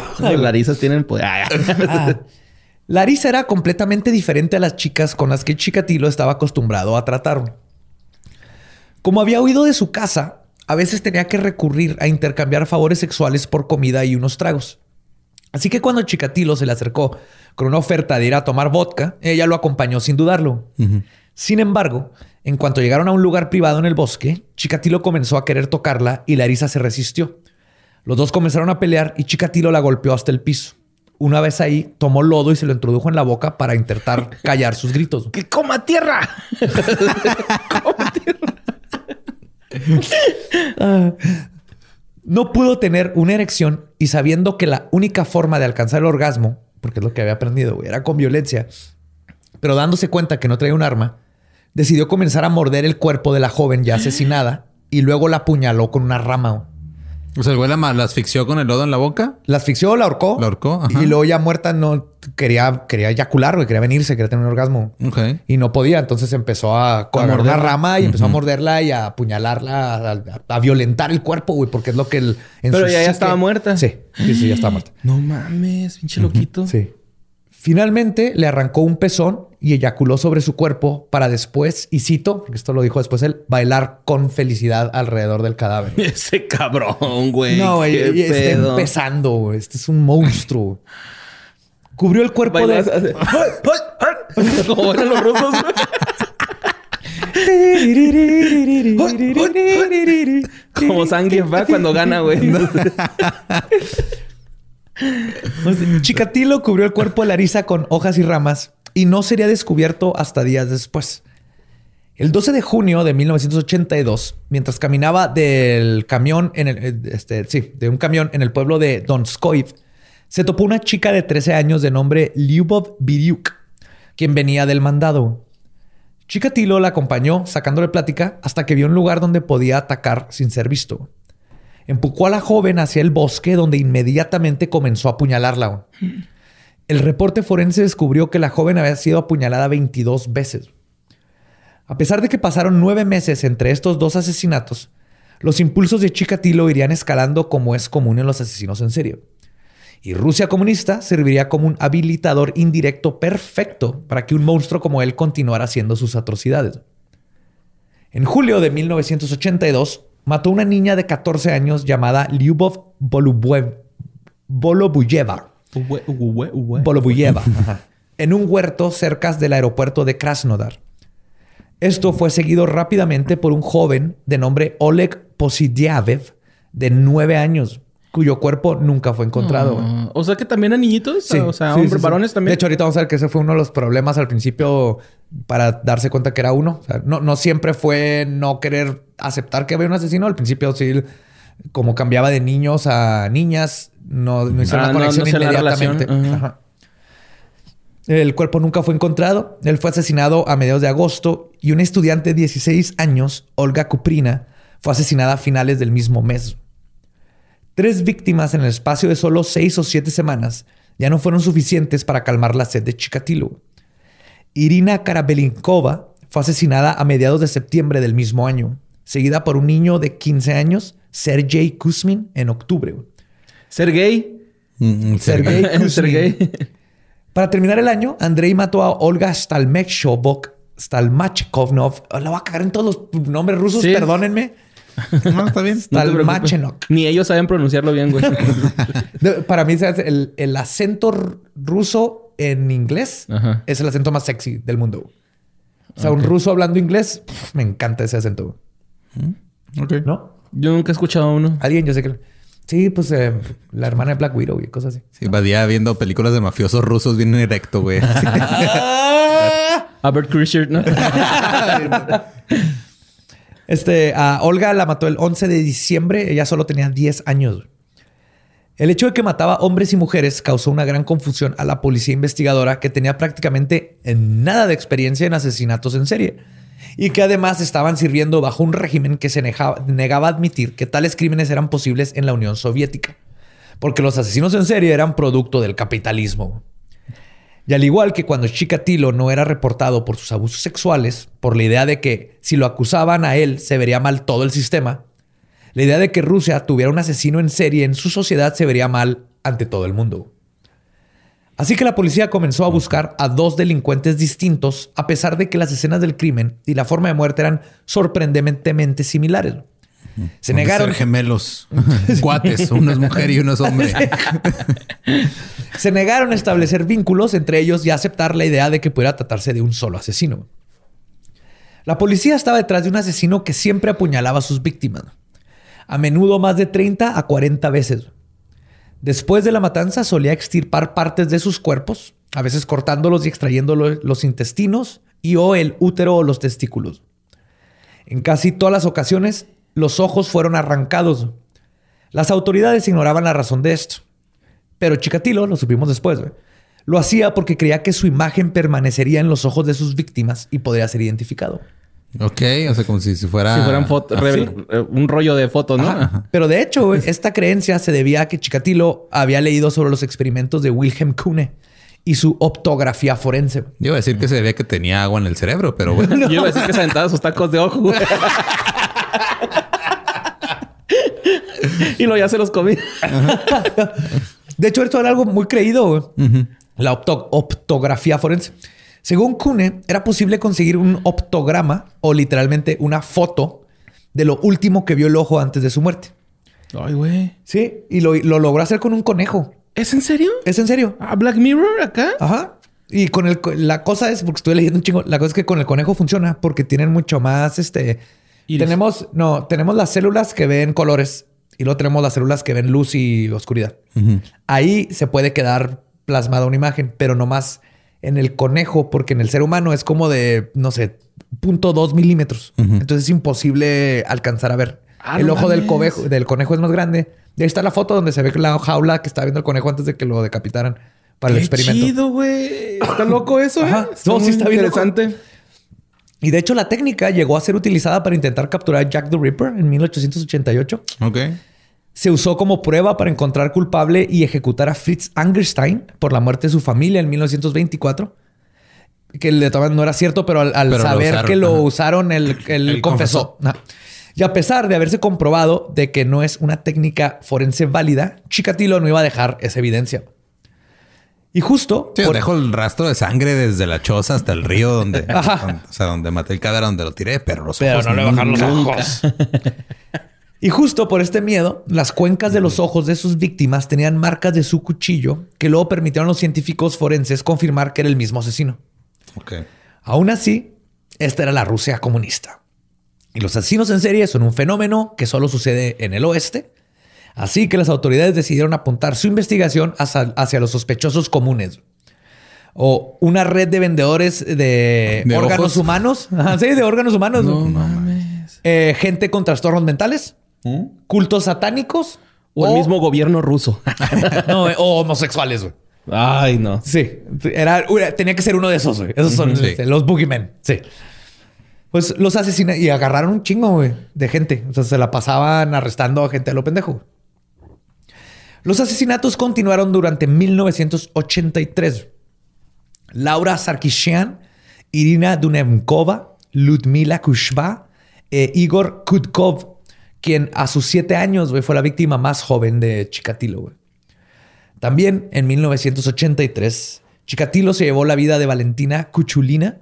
Las Larisas tienen poder. Ah. Larisa era completamente diferente a las chicas con las que Chikatilo estaba acostumbrado a tratar. Como había huido de su casa, a veces tenía que recurrir a intercambiar favores sexuales por comida y unos tragos. Así que cuando Chikatilo se le acercó con una oferta de ir a tomar vodka, ella lo acompañó sin dudarlo. Sin embargo, en cuanto llegaron a un lugar privado en el bosque, Chikatilo comenzó a querer tocarla y Larisa se resistió. Los dos comenzaron a pelear y Chikatilo la golpeó hasta el piso. Una vez ahí, tomó lodo y se lo introdujo en la boca para intentar callar sus gritos. ¡Que coma tierra! ¡Coma tierra! No pudo tener una erección y sabiendo que la única forma de alcanzar el orgasmo, porque es lo que había aprendido, era con violencia, pero dándose cuenta que no traía un arma, decidió comenzar a morder el cuerpo de la joven ya asesinada y luego la apuñaló con una rama. O sea, el güey la, asfixió con el lodo en la boca. La asfixió, la ahorcó. La ahorcó. Y luego ya muerta no quería, quería eyacular, güey, quería venirse, quería tener un orgasmo. Y no podía. Entonces empezó a, a morder una rama y empezó a morderla y a apuñalarla, a, violentar el cuerpo, güey, porque es lo que el. Pero ya, ya estaba muerta. Sí, sí, sí, ya estaba muerta. No mames, pinche loquito. Sí. Finalmente le arrancó un pezón y eyaculó sobre su cuerpo para después, y cito, porque esto lo dijo después él, bailar con felicidad alrededor del cadáver. Ese cabrón, güey. No, güey, está empezando, güey. Este es un monstruo. Cubrió el cuerpo de... Como eran los rusos, Como Zangief va cuando gana, güey. Chikatilo cubrió el cuerpo de Larisa con hojas y ramas y no sería descubierto hhasta días después. El 12 de junio de 1982, mientras caminaba del camión en el, este, sí, de un camión en el pueblo de Donskoiv, se topó una chica de 13 años de nombre Lyubov Biryuk, quien venía del mandado. Chikatilo la acompañó sacándole plática hasta que vio un lugar donde podía atacar sin ser visto empujó a la joven hacia el bosque donde inmediatamente comenzó a apuñalarla. El reporte forense descubrió que la joven había sido apuñalada 22 veces. A pesar de que pasaron nueve meses entre estos dos asesinatos, los impulsos de Chikatilo irían escalando como es común en los asesinos en serio. Y Rusia comunista serviría como un habilitador indirecto perfecto para que un monstruo como él continuara haciendo sus atrocidades. En julio de 1982, mató a una niña de 14 años llamada Lyubov Volobuyeva. Volobuyeva. en un huerto cerca del aeropuerto de Krasnodar. Esto fue seguido rápidamente por un joven de nombre Oleg Posidiavev, de 9 años, cuyo cuerpo nunca fue encontrado. O sea que también a niñitos, o sea, hombres, varones también. De hecho, ahorita vamos a ver que ese fue uno de los problemas al principio para darse cuenta que era uno. no, no siempre fue no querer aceptar que había un asesino. Al principio sí, como cambiaba de niños a niñas, no, no hicieron la ah, conexión inmediatamente. El cuerpo nunca fue encontrado. Él fue asesinado a mediados de agosto y una estudiante de 16 años, Olga Kuprina, fue asesinada a finales del mismo mes. Tres víctimas en el espacio de solo seis o siete semanas ya no fueron suficientes para calmar la sed de Chikatilo. Irina Karabelinkova fue asesinada a mediados de septiembre del mismo año, seguida por un niño de 15 años, Sergei Kuzmin, en octubre. ¿Sergei? Mm, mm, Sergei. Para terminar el año, Andrei mató a Olga Stalmechkovok, Stalmachekovnov. La voy a cagar en todos los nombres rusos, perdónenme. No, está bien. Stalmachenok. Ni ellos saben pronunciarlo bien, güey. Para mí, el, el acento ruso en inglés es el acento más sexy del mundo. O sea, un ruso hablando inglés, me encanta ese acento. Mm, ok. ¿No? Yo nunca he escuchado uno. Alguien, yo sé que. Sí, pues eh, la hermana de Black Widow y cosas así. Sí, día viendo películas de mafiosos rusos bien directo, güey. Albert Krischer, ¿no? este, a Olga la mató el 11 de diciembre. Ella solo tenía 10 años. El hecho de que mataba hombres y mujeres causó una gran confusión a la policía investigadora que tenía prácticamente nada de experiencia en asesinatos en serie y que además estaban sirviendo bajo un régimen que se negaba a admitir que tales crímenes eran posibles en la Unión Soviética, porque los asesinos en serie eran producto del capitalismo. Y al igual que cuando Chikatilo no era reportado por sus abusos sexuales, por la idea de que si lo acusaban a él se vería mal todo el sistema, la idea de que Rusia tuviera un asesino en serie en su sociedad se vería mal ante todo el mundo. Así que la policía comenzó a buscar a dos delincuentes distintos, a pesar de que las escenas del crimen y la forma de muerte eran sorprendentemente similares. Se negaron. Ser gemelos, cuates, uno es mujer y uno es hombre. Se negaron a establecer vínculos entre ellos y a aceptar la idea de que pudiera tratarse de un solo asesino. La policía estaba detrás de un asesino que siempre apuñalaba a sus víctimas a menudo más de 30 a 40 veces. Después de la matanza solía extirpar partes de sus cuerpos, a veces cortándolos y extrayendo los intestinos y o el útero o los testículos. En casi todas las ocasiones, los ojos fueron arrancados. Las autoridades ignoraban la razón de esto. Pero Chikatilo, lo supimos después, lo hacía porque creía que su imagen permanecería en los ojos de sus víctimas y podría ser identificado. Ok, o sea, como si, fuera... Si fueran fotos, eh, un rollo de fotos, ¿no? Pero de hecho, esta creencia se debía a que Chikatilo había leído sobre los experimentos de Wilhelm Kuhne y su optografía forense. Yo iba a decir que se debía que tenía agua en el cerebro, pero bueno. Yo iba a decir que se aventaba sus tacos de ojo. y lo ya se los comí. de hecho, esto era algo muy creído, La optografía forense. Según Kuhne, era posible conseguir un optograma o literalmente una foto de lo último que vio el ojo antes de su muerte. Ay, güey. Sí, y lo, logró hacer con un conejo. ¿Es en serio? Es en serio. ¿A Black Mirror acá? Ajá. Y con el la cosa es, porque estoy leyendo un chingo, la cosa es que con el conejo funciona porque tienen mucho más este. Tenemos, no, tenemos las células que ven colores y luego tenemos las células que ven luz y oscuridad. Ahí se puede quedar plasmada una imagen, pero no más en el conejo, porque en el ser humano es como de, no sé, punto dos milímetros. Entonces es imposible alcanzar a ver. Ah, el ojo del, conejo, del conejo es más grande. Y ahí está la foto donde se ve la jaula que estaba viendo el conejo antes de que lo decapitaran para el experimento. chido, güey! Está loco eso, ¿eh? no, sí está bien interesante. Y de hecho la técnica llegó a ser utilizada para intentar capturar a Jack the Ripper en 1888. Ok se usó como prueba para encontrar culpable y ejecutar a Fritz Angerstein por la muerte de su familia en 1924. Que le no era cierto, pero al, saber que lo usaron, él, confesó. Y a pesar de haberse comprobado de que no es una técnica forense válida, Chikatilo no iba a dejar esa evidencia. Y justo. Sí, dejó el rastro de sangre desde la choza hasta el río donde, o sea, donde maté el cadáver, donde lo tiré, pero los pero no le bajaron los ojos. Y justo por este miedo, las cuencas de los ojos de sus víctimas tenían marcas de su cuchillo que luego permitieron a los científicos forenses confirmar que era el mismo asesino. Aún así, esta era la Rusia comunista. Y los asesinos en serie son un fenómeno que solo sucede en el oeste. Así que las autoridades decidieron apuntar su investigación hacia, los sospechosos comunes. O una red de vendedores de, órganos humanos. sí, de órganos humanos. No mames. Eh, gente con trastornos mentales cultos satánicos o, el mismo gobierno ruso. no, o homosexuales, güey. Ay, no. Sí, era, tenía que ser uno de esos, güey. Esos son este, los boogeymen. Sí. Pues los asesinaron y agarraron un chingo, güey, de gente. O sea, se la pasaban arrestando a gente a lo pendejo. Los asesinatos continuaron durante 1983. Laura Sarkishian, Irina Dunemkova, Ludmila Kushba, e Igor Kutkov quien a sus siete años fue la víctima más joven de Chikatilo. También en 1983, Chikatilo se llevó la vida de Valentina Kuchulina,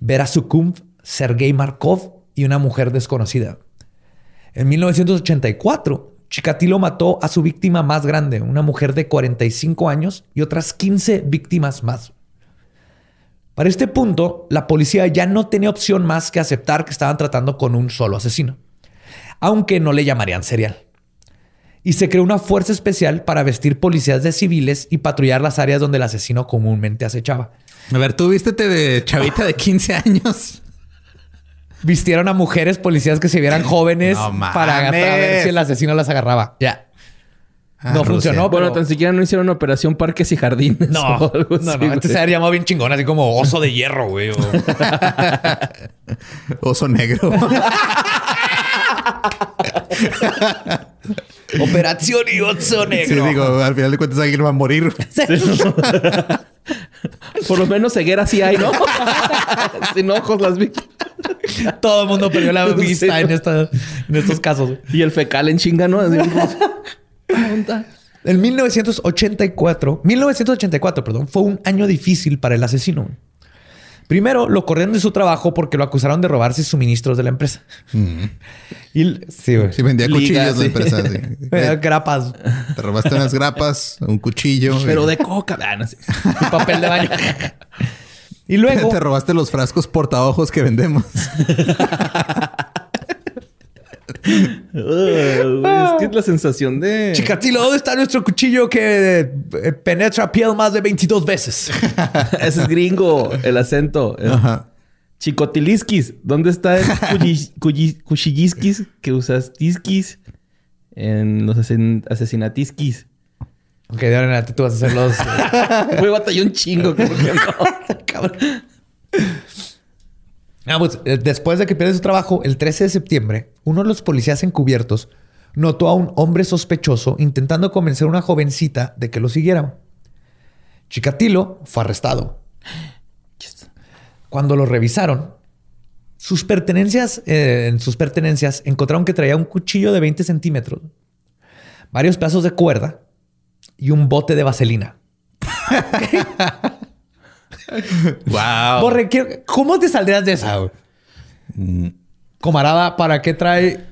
Vera Sukumv, Sergei Markov y una mujer desconocida. En 1984, Chikatilo mató a su víctima más grande, una mujer de 45 años y otras 15 víctimas más. Para este punto, la policía ya no tenía opción más que aceptar que estaban tratando con un solo asesino aunque no le llamarían serial. Y se creó una fuerza especial para vestir policías de civiles y patrullar las áreas donde el asesino comúnmente acechaba. A ver, tú vístete de chavita de 15 años. Vistieron a mujeres policías que se vieran jóvenes para ver si el asesino las agarraba. Ya. Ah, no funcionó. Bueno, tan siquiera no hicieron operación parques y jardines. No, no, no. Este se había llamado bien chingón, así como oso de hierro, güey. oso negro. Operación y negro. Sí, digo, al final de cuentas alguien va a morir. Por lo menos ceguera sí hay, ¿no? Sin ojos las vi. Todo el mundo perdió la vista en, en, estos casos. Y el fecal en chinga, ¿no? En 1984, 1984, perdón, fue un año difícil para el asesino. Primero, lo corrieron de su trabajo porque lo acusaron de robarse suministros de la empresa. Mm. Y, sí, güey. Sí, vendía cuchillos de empresa. Sí. grapas. Te robaste unas grapas, un cuchillo. Pero de coca. Ah, no sé. papel de baño. y luego... Te robaste los frascos portaojos que vendemos. Es que es la sensación de. Chicatilo, ¿dónde está nuestro cuchillo que eh, penetra piel más de 22 veces? Ese es gringo, el acento. Chicotiliskis, ¿dónde está el cuchilliskis que usas tiskis en los asesinatiskis? Ok, de ahora en adelante tú vas a hacer los. Voy a batallar un chingo, como que no. Cabrón. Ah, pues, eh, después de que pierde su trabajo, el 13 de septiembre, uno de los policías encubiertos notó a un hombre sospechoso intentando convencer a una jovencita de que lo siguiera. Chikatilo fue arrestado. Cuando lo revisaron, sus pertenencias, eh, en sus pertenencias encontraron que traía un cuchillo de 20 centímetros, varios pedazos de cuerda y un bote de vaselina. wow. ¿cómo te saldrías de esa? Comarada, ¿para qué trae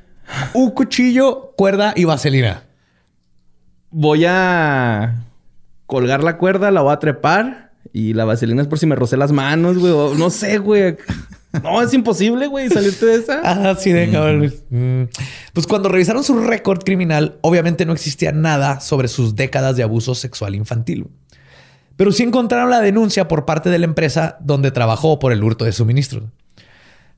un cuchillo, cuerda y vaselina? Voy a colgar la cuerda, la voy a trepar y la vaselina es por si me rocé las manos, güey. No sé, güey. No, es imposible, güey, salirte de esa. Ah, sí, de mm. Pues cuando revisaron su récord criminal, obviamente no existía nada sobre sus décadas de abuso sexual infantil. Pero sí encontraron la denuncia por parte de la empresa donde trabajó por el hurto de suministros.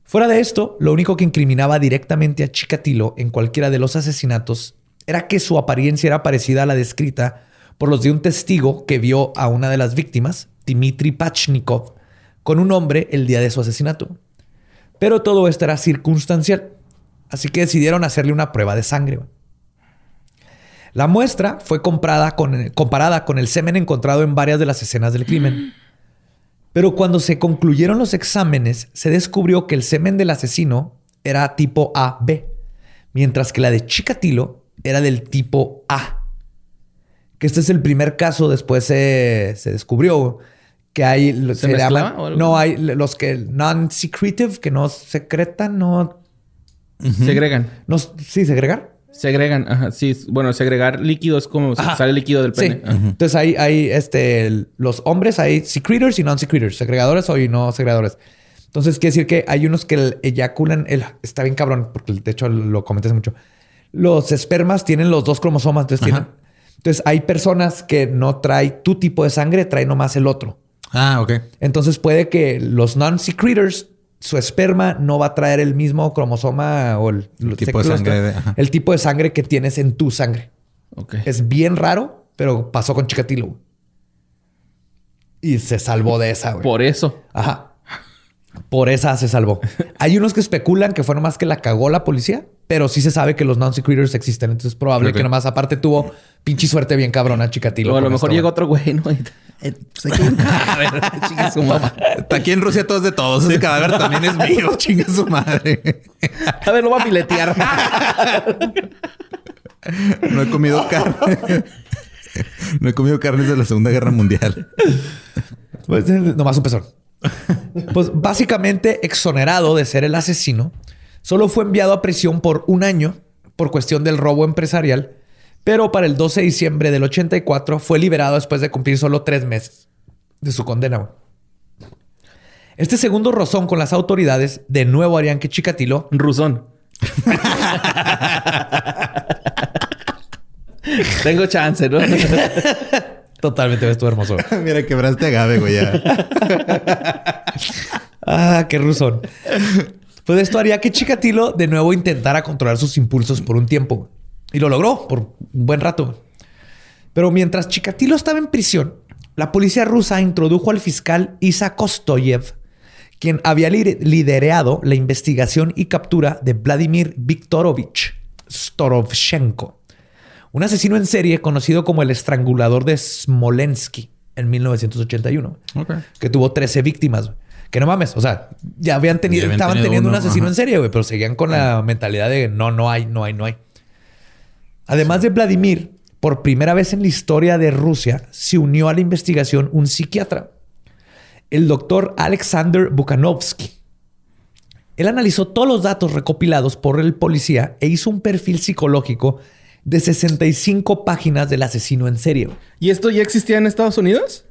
Fuera de esto, lo único que incriminaba directamente a Chikatilo en cualquiera de los asesinatos era que su apariencia era parecida a la descrita por los de un testigo que vio a una de las víctimas, Dmitry Pachnikov, con un hombre el día de su asesinato. Pero todo esto era circunstancial, así que decidieron hacerle una prueba de sangre. La muestra fue comprada con, comparada con el semen encontrado en varias de las escenas del crimen. Pero cuando se concluyeron los exámenes, se descubrió que el semen del asesino era tipo AB, mientras que la de Chikatilo era del tipo A. Que este es el primer caso, después se, descubrió que hay... ¿Se, no, hay los que non-secretive, que no secretan, no... Segregan. No, sí, segregar. Segregan, ajá, sí. Bueno, segregar líquido es como sale líquido del pene. Entonces hay, hay este, los hombres, hay secretors y non-secretors, segregadores o no segregadores. Entonces quiere decir que hay unos que eyaculan, el, está bien cabrón, porque de hecho lo comenté mucho. Los espermas tienen los dos cromosomas, entonces tienen, entonces hay personas que no trae tu tipo de sangre, trae nomás el otro. Ah, ok. Entonces puede que los non-secretors su esperma no va a traer el mismo cromosoma o el, tipo, de sangre el tipo de sangre que tienes en tu sangre. Es bien raro, pero pasó con Chikatilo. Y se salvó de esa, güey. Por eso. Ajá. Por esa se salvó. Hay unos que especulan que fue nomás que la cagó la policía, pero sí se sabe que los non-secretors existen. Entonces es probable que nomás aparte tuvo pinche suerte bien cabrona Chikatilo. O a lo mejor llega otro güey, ¿no? Eh, pues Está aquí en Rusia todos de todos. Ese cadáver también es mío. Chinga su madre. A ver, lo va a filetear. no he comido carne. No he comido carnes de la Segunda Guerra Mundial. Pues, nomás un pezón. Pues básicamente exonerado de ser el asesino, solo fue enviado a prisión por un año por cuestión del robo empresarial pero para el 12 de diciembre del 84 fue liberado después de cumplir solo tres meses de su condena. Este segundo rozón con las autoridades de nuevo harían que Chikatilo... Rusón. Tengo chance, ¿no? Totalmente, ves tú hermoso. Mira, quebraste agave, güey. ah, qué rusón. Pues esto haría que Chikatilo de nuevo intentara controlar sus impulsos por un tiempo. Y lo logró por un buen rato. Pero mientras Chikatilo estaba en prisión, la policía rusa introdujo al fiscal Isa Kostoyev, quien había liderado la investigación y captura de Vladimir Viktorovich Storovchenko, un asesino en serie conocido como el estrangulador de Smolensky en 1981, que tuvo 13 víctimas. Que no mames, o sea, ya habían tenido, estaban teniendo un asesino en serie, pero seguían con la mentalidad de no, no hay, no hay, no hay. Además de Vladimir, por primera vez en la historia de Rusia se unió a la investigación un psiquiatra, el doctor Alexander Bukhanovsky. Él analizó todos los datos recopilados por el policía e hizo un perfil psicológico de 65 páginas del asesino en serio. ¿Y esto ya existía en Estados Unidos?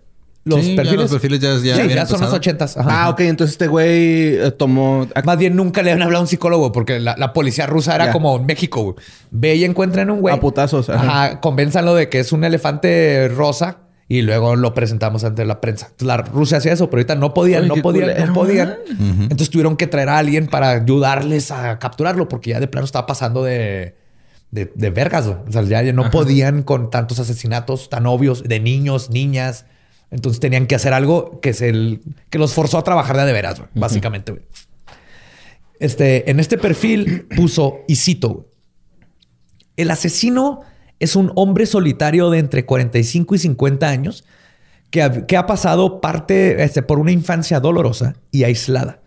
Los perfiles. Ya los perfiles ya, ya, son los ochentas. Ah, ok. Entonces este güey eh, tomó. Más bien nunca le han hablado a un psicólogo porque la, policía rusa era como en México. Ve y encuentren un güey. A putazos. Ajá. Convénzanlo de que es un elefante rosa y luego lo presentamos ante la prensa. la Rusia hacía eso, pero ahorita no podían, no podían, no podían. Entonces tuvieron que traer a alguien para ayudarles a capturarlo porque ya de plano estaba pasando de. De, vergas. O sea, ya no podían con tantos asesinatos tan obvios de niños, niñas. Entonces tenían que hacer algo que, se que los forzó a trabajar de, de veras, básicamente. Este, en este perfil puso, y cito, el asesino es un hombre solitario de entre 45 y 50 años que ha, pasado parte este, por una infancia dolorosa y aislada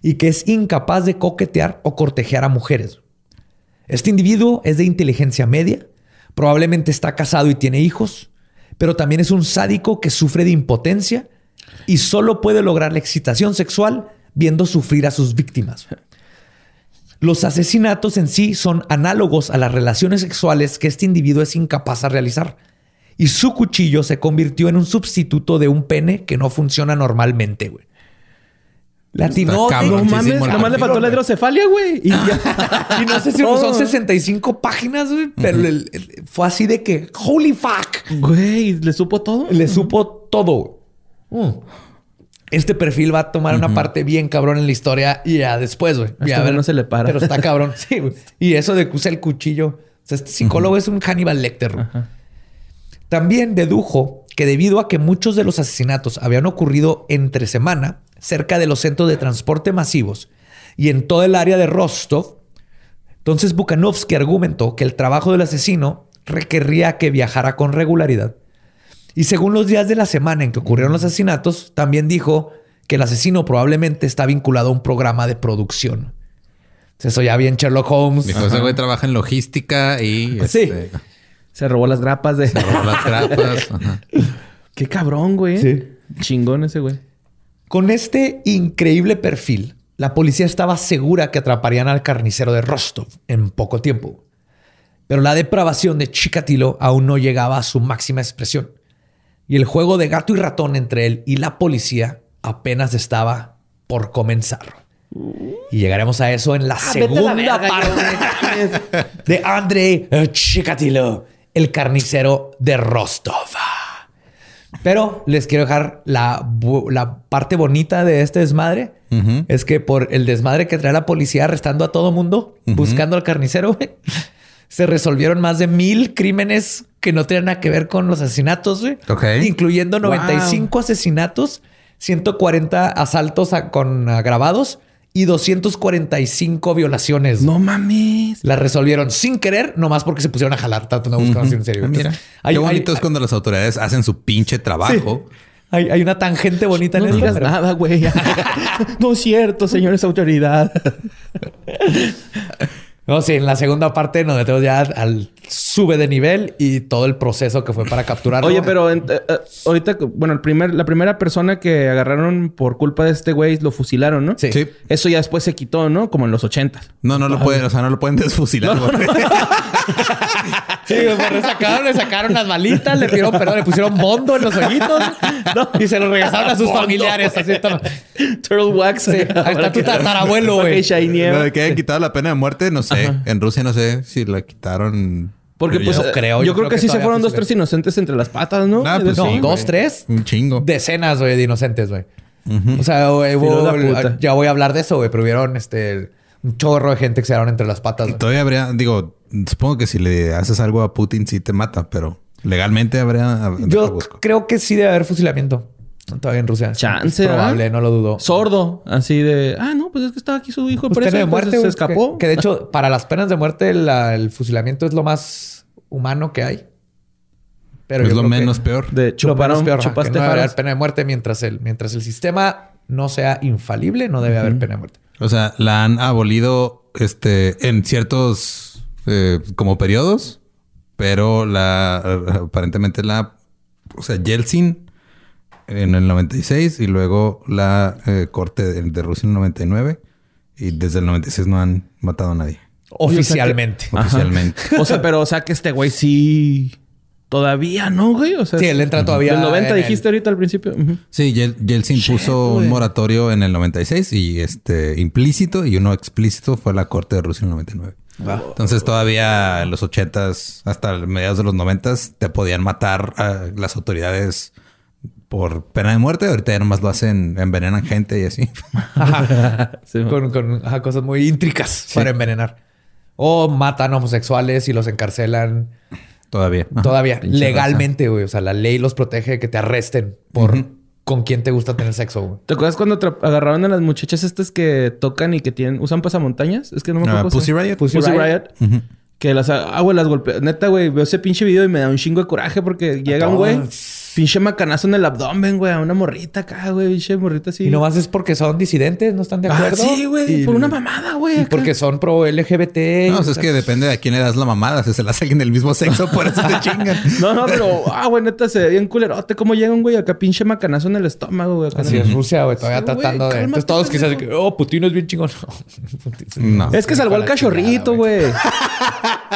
y que es incapaz de coquetear o cortejear a mujeres. Este individuo es de inteligencia media, probablemente está casado y tiene hijos, pero también es un sádico que sufre de impotencia y solo puede lograr la excitación sexual viendo sufrir a sus víctimas. Los asesinatos en sí son análogos a las relaciones sexuales que este individuo es incapaz de realizar. Y su cuchillo se convirtió en un sustituto de un pene que no funciona normalmente, güey. Latino. No mames, nomás le faltó la hidrocefalia, güey. Y, y, no sé si son 65 páginas, güey. Pero fue así de que, holy fuck. Güey, ¿le supo todo? Le supo todo. Mm este perfil va a tomar una parte bien cabrón en la historia y ya después, güey. Ya ver, no se le para. Pero está cabrón. sí, güey. Y eso de que usa el cuchillo. O sea, este psicólogo es un Hannibal Lecter. También dedujo que debido a que muchos de los asesinatos habían ocurrido entre semana, cerca de los centros de transporte masivos y en todo el área de Rostov, entonces Bukanovsky argumentó que el trabajo del asesino requería que viajara con regularidad y según los días de la semana en que ocurrieron los asesinatos, también dijo que el asesino probablemente está vinculado a un programa de producción. Eso ya bien Sherlock Holmes. Dijo, ese güey trabaja en logística y... Sí. Este, se robó las grapas de... Se robó las grapas. Qué cabrón, güey. Sí. Chingón ese güey. Con este increíble perfil, la policía estaba segura que atraparían al carnicero de Rostov en poco tiempo. Pero la depravación de Chikatilo aún no llegaba a su máxima expresión y el juego de gato y ratón entre él y la policía apenas estaba por comenzar. Y llegaremos a eso en la ah, segunda parte de Andrei Chikatilo, el carnicero de Rostov. Pero les quiero dejar la, parte bonita de este desmadre. Es que por el desmadre que trae la policía arrestando a todo mundo, buscando al carnicero, se resolvieron más de mil crímenes que no tienen nada que ver con los asesinatos, güey. Incluyendo 95 asesinatos, 140 asaltos con agravados y 245 violaciones. No mames. Las resolvieron sin querer, nomás porque se pusieron a jalar, tratando de buscar en serio. Mira, qué bonito es cuando las autoridades hacen su pinche trabajo. Hay, hay, una tangente bonita en el No nada, güey. no es cierto, señores autoridad. No, sí, en la segunda parte nos metemos ya al sube de nivel y todo el proceso que fue para capturarlo. Oye, pero eh, eh, ahorita, bueno, el primer, la primera persona que agarraron por culpa de este güey lo fusilaron, ¿no? Sí. Eso ya después se quitó, ¿no? Como en los 80. No, no lo pueden, o sea, no lo pueden desfusilar. sí, pues le sacaron, le sacaron las balitas, le pidieron perdón, le pusieron bondo en los ojitos y se lo regresaron a sus familiares. Así Turtle wax. Sí, ahí está tu tatarabuelo, güey. De que hayan quitado la pena de muerte, no sé. En Rusia no sé si la quitaron porque pues yo creo, yo, creo, que, sí se fueron dos, tres inocentes entre las patas, ¿no? Ah, pues no, dos, tres. Un chingo. Decenas, güey, de inocentes, güey. O sea, ya voy a hablar de eso, güey, pero hubieron este un chorro de gente que se dieron entre las patas. Y todavía habría, digo, supongo que si le haces algo a Putin sí te mata, pero legalmente habría. Yo creo que sí debe haber fusilamiento. Todavía en Rusia. Chance. probable, no lo dudo. Sordo. Así de. Ah, no, pues es que estaba aquí su hijo. Pues de muerte. Se escapó. Que, de hecho, para las penas de muerte, el fusilamiento es lo más humano que hay. Pero es lo menos peor. De chupar peor. Chupaste no debe haber pena de muerte mientras el, mientras el sistema no sea infalible, no debe haber pena de muerte. O sea, la han abolido este, en ciertos eh, como periodos, pero la aparentemente la. O sea, Yeltsin en el 96 y luego la eh, corte de, Rusia en el 99 y desde el 96 no han matado a nadie. Oficialmente. oficialmente. o sea, pero o sea que este güey sí todavía no, güey. O sea, sí, él entra todavía. El 90 dijiste ahorita al principio. Sí, Yeltsin puso un moratorio en el 96 y este implícito y uno explícito fue la corte de Rusia en el 99. Entonces todavía en los 80s hasta mediados de los 90s te podían matar a las autoridades por pena de muerte. Ahorita ya nomás lo hacen, envenenan gente y así. con, cosas muy íntricas para envenenar. O matan homosexuales y los encarcelan. Todavía. Todavía. Legalmente, güey. O sea, la ley los protege de que te arresten por con quién te gusta tener sexo, güey. ¿Te acuerdas cuando agarraron a las muchachas estas que tocan y que tienen usan pasamontañas? Es que no me acuerdo. Uh, Pussy Riot. Pussy, Riot. Que las... Ah, güey, las golpeé. Neta, güey. Veo ese pinche video y me da un chingo de coraje porque llega un güey... Pinche macanazo en el abdomen, güey. A una morrita acá, güey. Pinche morrita así. Y nomás es porque son disidentes, ¿no están de ah, acuerdo? Ah, sí, güey. Por una mamada, güey. Y porque son pro LGBT. No, es que depende de a quién le das la mamada. Si se la hacen del mismo sexo, por eso te chingan. no, no, pero... Ah, güey, neta, se ve bien culerote. ¿Cómo llega un güey acá pinche macanazo en el estómago, güey? Así es Rusia, güey. Todavía tratando de... Entonces todos quizás... Oh, Putin es bien chingón. no. Es que salvó al cachorrito, güey.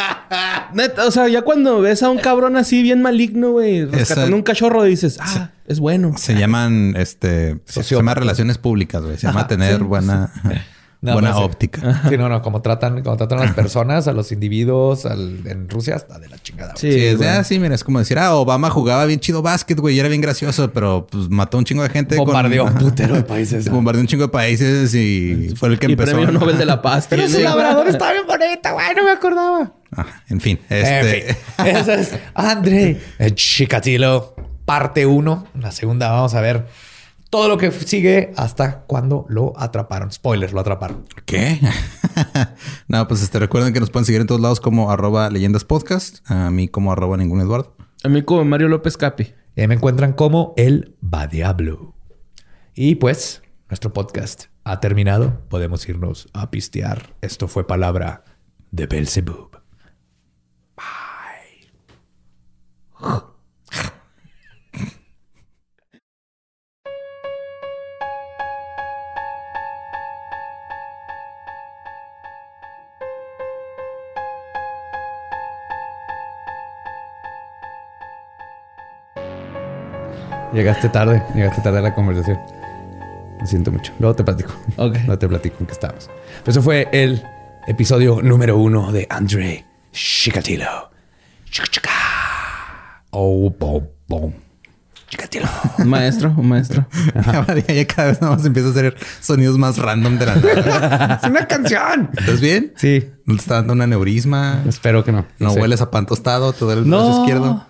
Neta, o sea, ya cuando ves a un cabrón así bien maligno, güey, rescatando un cachorro, dices, ah, es bueno. Se llaman, este, se llama relaciones públicas, güey. Se llama tener buena... buena pues óptica. Sí, no, no, como tratan, como tratan a las personas, a los individuos, en Rusia hasta de la chingada. Sí, es de, ah, sí, mira, es como decir, ah, Obama jugaba bien chido básquet, güey, y era bien gracioso, pero pues mató un chingo de gente. Bombardeó un putero de países. Bombardeó un chingo de países y fue el que y empezó. premio Nobel de la Paz. pero su labrador estaba bien bonita, güey, no me acordaba. Ah, en fin, este... En Ese es André Chikatilo, parte uno. La segunda vamos a ver todo lo que sigue hasta cuando lo atraparon. Spoilers, lo atraparon. ¿Qué? no, pues este, recuerden que nos pueden seguir en todos lados como arroba leyendas podcast. A mí como arroba ningún Eduardo. A mí como Mario López Capi. Y me encuentran como el Badiablo. Y pues, nuestro podcast ha terminado. Podemos irnos a pistear. Esto fue palabra de Belzebub. Bye. Llegaste tarde, llegaste tarde a la conversación. Lo siento mucho. Luego te platico. Ok. Luego te platico en qué estamos. Pero eso fue el episodio número uno de Andre Chikatilo. Chica, Oh, bom, bom. Chikatilo. Un maestro, un maestro. ya cada vez más empieza a hacer sonidos más random de la nada. ¡Es una canción! ¿Estás bien? Sí. ¿No te está dando un aneurisma? Espero que no. ¿No, hueles a pan tostado? ¿Te duele el brazo izquierdo?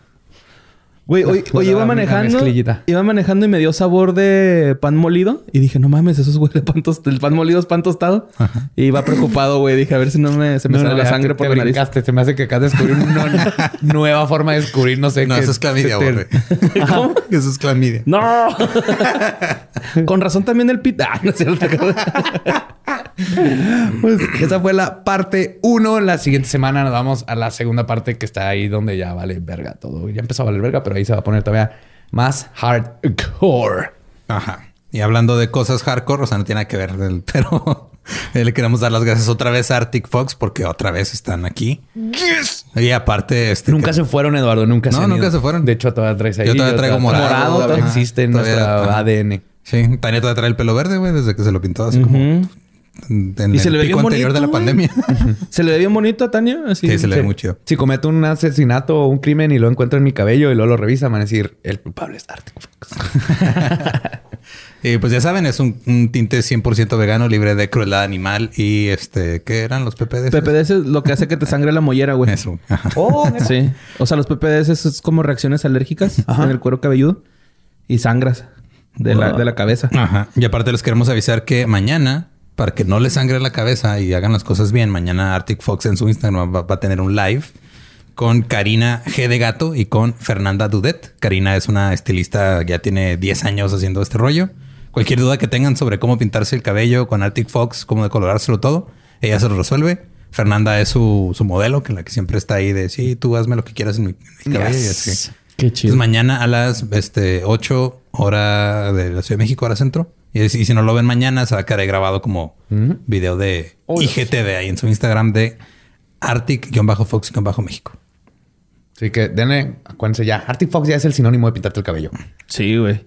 Güey, hoy, iba manejando. Iba manejando y me dio sabor de pan molido. Y dije, no mames, eso es güey de pan tostado. El pan molido es pan tostado. Y iba preocupado, güey. Dije, a ver si no me, se me sale la sangre por la nariz. Se me hace que acá descubrí una nueva forma de descubrir, no sé no, qué. No, eso es clamidia, güey. ¿Cómo? Eso es clamidia. ¡No! Con razón también el pita. Ah, no es cierto. pues esa fue la parte uno. La siguiente semana nos vamos a la segunda parte que está ahí donde ya vale verga todo. Ya empezó a valer verga, pero ahí se va a poner todavía más hardcore. Ajá. Y hablando de cosas hardcore, o sea, no tiene nada que ver, pero le queremos dar las gracias otra vez a Arctic Fox porque otra vez están aquí. Yes. Y aparte, este nunca se fueron, Eduardo, nunca no, se nunca se fueron. De hecho, todavía traes ahí. Yo todavía traigo morado. morado existe en nuestra ADN. Sí, Tania todavía trae el pelo verde, güey, desde que se lo pintó así como en y se le ve pico anterior de la pandemia. ¿Se le ve bien bonito a Tania? Así, sí, se le ve muy chido. Si cometo un asesinato o un crimen y lo encuentro en mi cabello y luego lo revisa, van a decir, el culpable es Arctic Fox. y pues ya saben, es un, tinte 100% vegano, libre de crueldad animal. Y este, ¿qué eran los PPDs? PPDs es lo que hace que te sangre la mollera, güey. Eso. Oh, sí. O sea, los PPDs es como reacciones alérgicas en el cuero cabelludo y sangras de, la, de la cabeza. Ajá. Y aparte les queremos avisar que mañana para que no les sangre la cabeza y hagan las cosas bien, mañana Arctic Fox en su Instagram va, a tener un live con Karina G de Gato y con Fernanda Dudet. Karina es una estilista, ya tiene 10 años haciendo este rollo. Cualquier duda que tengan sobre cómo pintarse el cabello con Arctic Fox, cómo decolorárselo todo, ella se lo resuelve. Fernanda es su, modelo, que la que siempre está ahí de sí, tú hazme lo que quieras en mi, cabello. Y así. Qué chido. Entonces, mañana a las este, 8 hora de la Ciudad de México, hora centro, y si, no lo ven mañana, se va a quedar grabado como video de IGTV ahí en su Instagram de Arctic-Fox-México. Así que denle, acuérdense ya. Arctic Fox ya es el sinónimo de pintarte el cabello. Sí, güey.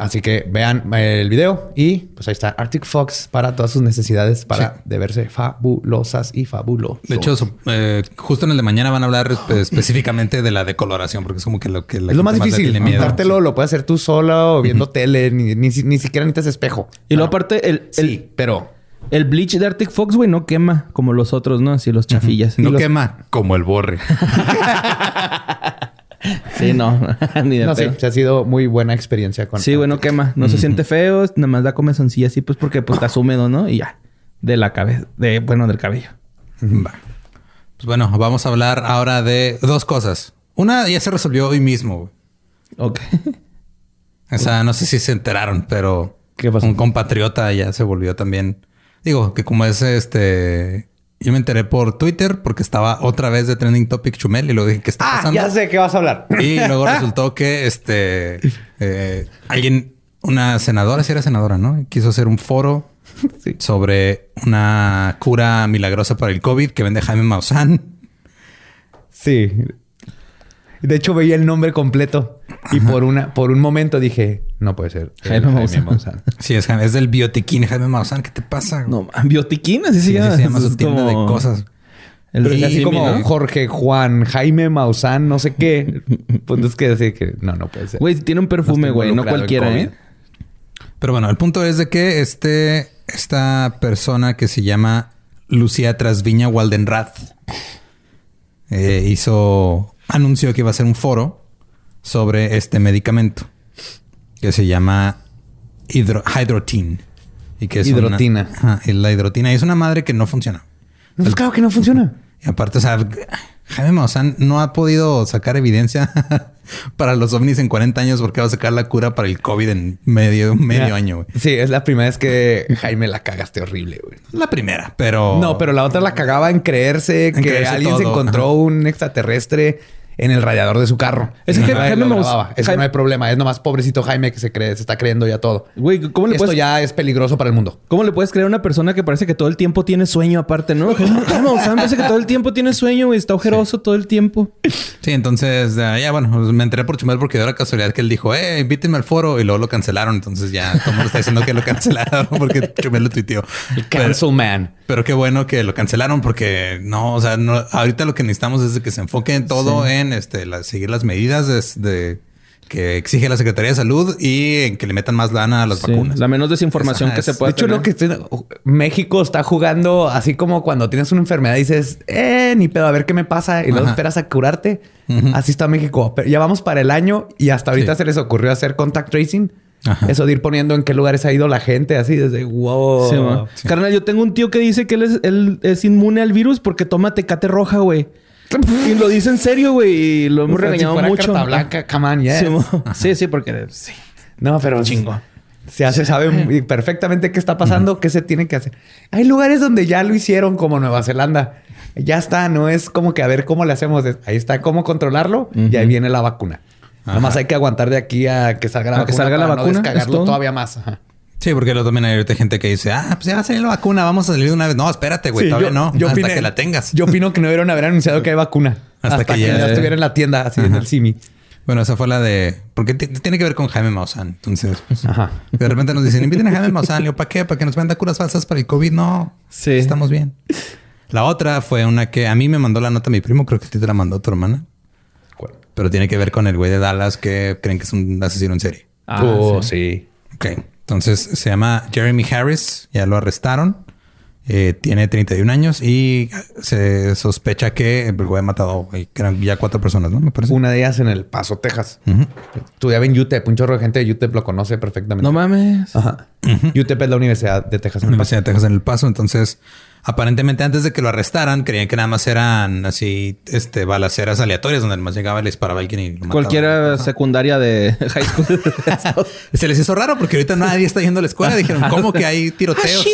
Así que vean el video y pues ahí está Arctic Fox para todas sus necesidades para de verse fabulosas y fabulosos. De hecho, eh, justo en el de mañana van a hablar específicamente de la decoloración, porque es como que lo que es lo más difícil. Pintártelo lo puedes hacer tú solo o viendo tele, ni, ni, siquiera necesitas espejo. Y luego aparte el, sí, pero el bleach de Arctic Fox, güey, no quema como los otros, ¿no? Así los chafillas. No quema como el borre. Sí, no. Ni de no, sí, se ha sido muy buena experiencia con Sí, bueno, quema. No se siente feo. Nada más da comezoncilla así, pues porque pues está húmedo, ¿no? Y ya. De la cabeza. De, bueno, del cabello. Va. Pues bueno, vamos a hablar ahora de dos cosas. Una ya se resolvió hoy mismo. Ok. O sea, no sé si se enteraron, pero un compatriota ya se volvió también. Digo, que como es este. Yo me enteré por Twitter porque estaba otra vez de trending topic Chumel y luego dije que está ah, Ya sé qué vas a hablar. Y luego resultó que este eh, alguien, una senadora, si era senadora, ¿no? Quiso hacer un foro sobre una cura milagrosa para el COVID que vende Jaime Maussan. Sí. De hecho, veía el nombre completo y por una, por un momento dije, no puede ser. Jaime, Maussan. Sí, es, es del biotiquín Jaime Maussan. ¿Qué te pasa? No, biotiquín, así se llama. se llama su tienda de cosas. El así como Jorge Juan, Jaime Maussan, no sé qué. Pues es que decir que no, no puede ser. Güey, tiene un perfume, güey, no cualquiera, ¿eh? Pero bueno, el punto es de que este, esta persona que se llama Lucía Trasviña Waldenrath eh, hizo, anunció que iba a hacer un foro sobre este medicamento que se llama hidro, hidrotin. Y que es hidrotina. la hidrotina. Y es una madre que no funciona. No, claro que no funciona. Y aparte, o sea, Jaime Maussan no ha podido sacar evidencia para los ovnis en 40 años porque va a sacar la cura para el COVID en medio, medio año. Sí, es la primera vez que Jaime la cagaste horrible, güey. La primera, pero... No, pero la otra la cagaba en creerse que alguien se encontró un extraterrestre en el radiador de su carro. Es que Jaime me Eso no hay problema. Es nomás pobrecito Jaime que se cree, se está creyendo ya todo. Güey, ¿cómo le Esto ya es peligroso para el mundo. ¿Cómo le puedes creer a una persona que parece que todo el tiempo tiene sueño aparte, no? Jaime parece que todo el tiempo tiene sueño y está ojeroso todo el tiempo. Sí, entonces ya bueno, pues, me enteré por Chumel porque dio la casualidad que él dijo, eh, invíteme al foro y luego lo cancelaron. Entonces ya todo el mundo está diciendo que lo cancelaron porque Chumel lo tuiteó. El cancel man. Pero qué bueno que lo cancelaron porque no, o sea, no, ahorita lo que necesitamos es que se enfoque en todo en este, la, seguir las medidas de, que exige la Secretaría de Salud y en que le metan más lana a las vacunas. La menos desinformación que se pueda. De hecho, lo que México está jugando así como cuando tienes una enfermedad y dices, eh, ni pedo, a ver qué me pasa y luego esperas a curarte. Así está México. ya vamos para el año y hasta ahorita se les ocurrió hacer contact tracing. Eso de ir poniendo en qué lugares ha ido la gente, así desde wow. Carnal, yo tengo un tío que dice que él es, él es inmune al virus porque toma tecate roja, güey. Y lo dice en serio, güey. Y lo hemos regañado mucho. Carta blanca, come on, sí, sí, porque sí. No, pero chingo. Se hace, sabe perfectamente qué está pasando, qué se tiene que hacer. Hay lugares donde ya lo hicieron, como Nueva Zelanda. Ya está, no es como que a ver cómo le hacemos. Ahí está cómo controlarlo y ahí viene la vacuna. Nada más hay que aguantar de aquí a que salga la vacuna. Que salga la vacuna. No todavía más. Sí, porque luego también hay gente que dice, ah, pues ya va a salir la vacuna, vamos a salir de una vez. No, espérate, güey, todavía no. Yo hasta que la tengas. Yo opino que no debieron haber anunciado que hay vacuna. Hasta, que, ya estuviera en la tienda, así en el Simi. Bueno, esa fue la de... Porque tiene que ver con Jaime Maussan. Entonces, pues, de repente nos dicen, inviten a Jaime Maussan. Yo, ¿para qué? ¿Para que nos venda curas falsas para el COVID? No, sí. estamos bien. La otra fue una que a mí me mandó la nota mi primo. Creo que a ti te la mandó tu hermana. Pero tiene que ver con el güey de Dallas que creen que es un asesino en serie. Ah, oh, sí. Ok. Entonces se llama Jeremy Harris. Ya lo arrestaron. Eh, tiene 31 años y se sospecha que el güey ha matado, que eran ya cuatro personas, ¿no? Me parece. Una de ellas en El Paso, Texas. Estudiaba en UTEP. Un chorro de gente de UTEP lo conoce perfectamente. No mames. Ajá. UTEP es la Universidad de Texas. En Universidad de Texas en El Paso. Entonces Aparentemente antes de que lo arrestaran creían que nada más eran así este balaceras aleatorias donde más llegaba y le disparaba a alguien y lo Cualquiera secundaria de high school. Se les hizo raro porque ahorita nadie está yendo a la escuela. Dijeron, ¿cómo que hay tiroteos?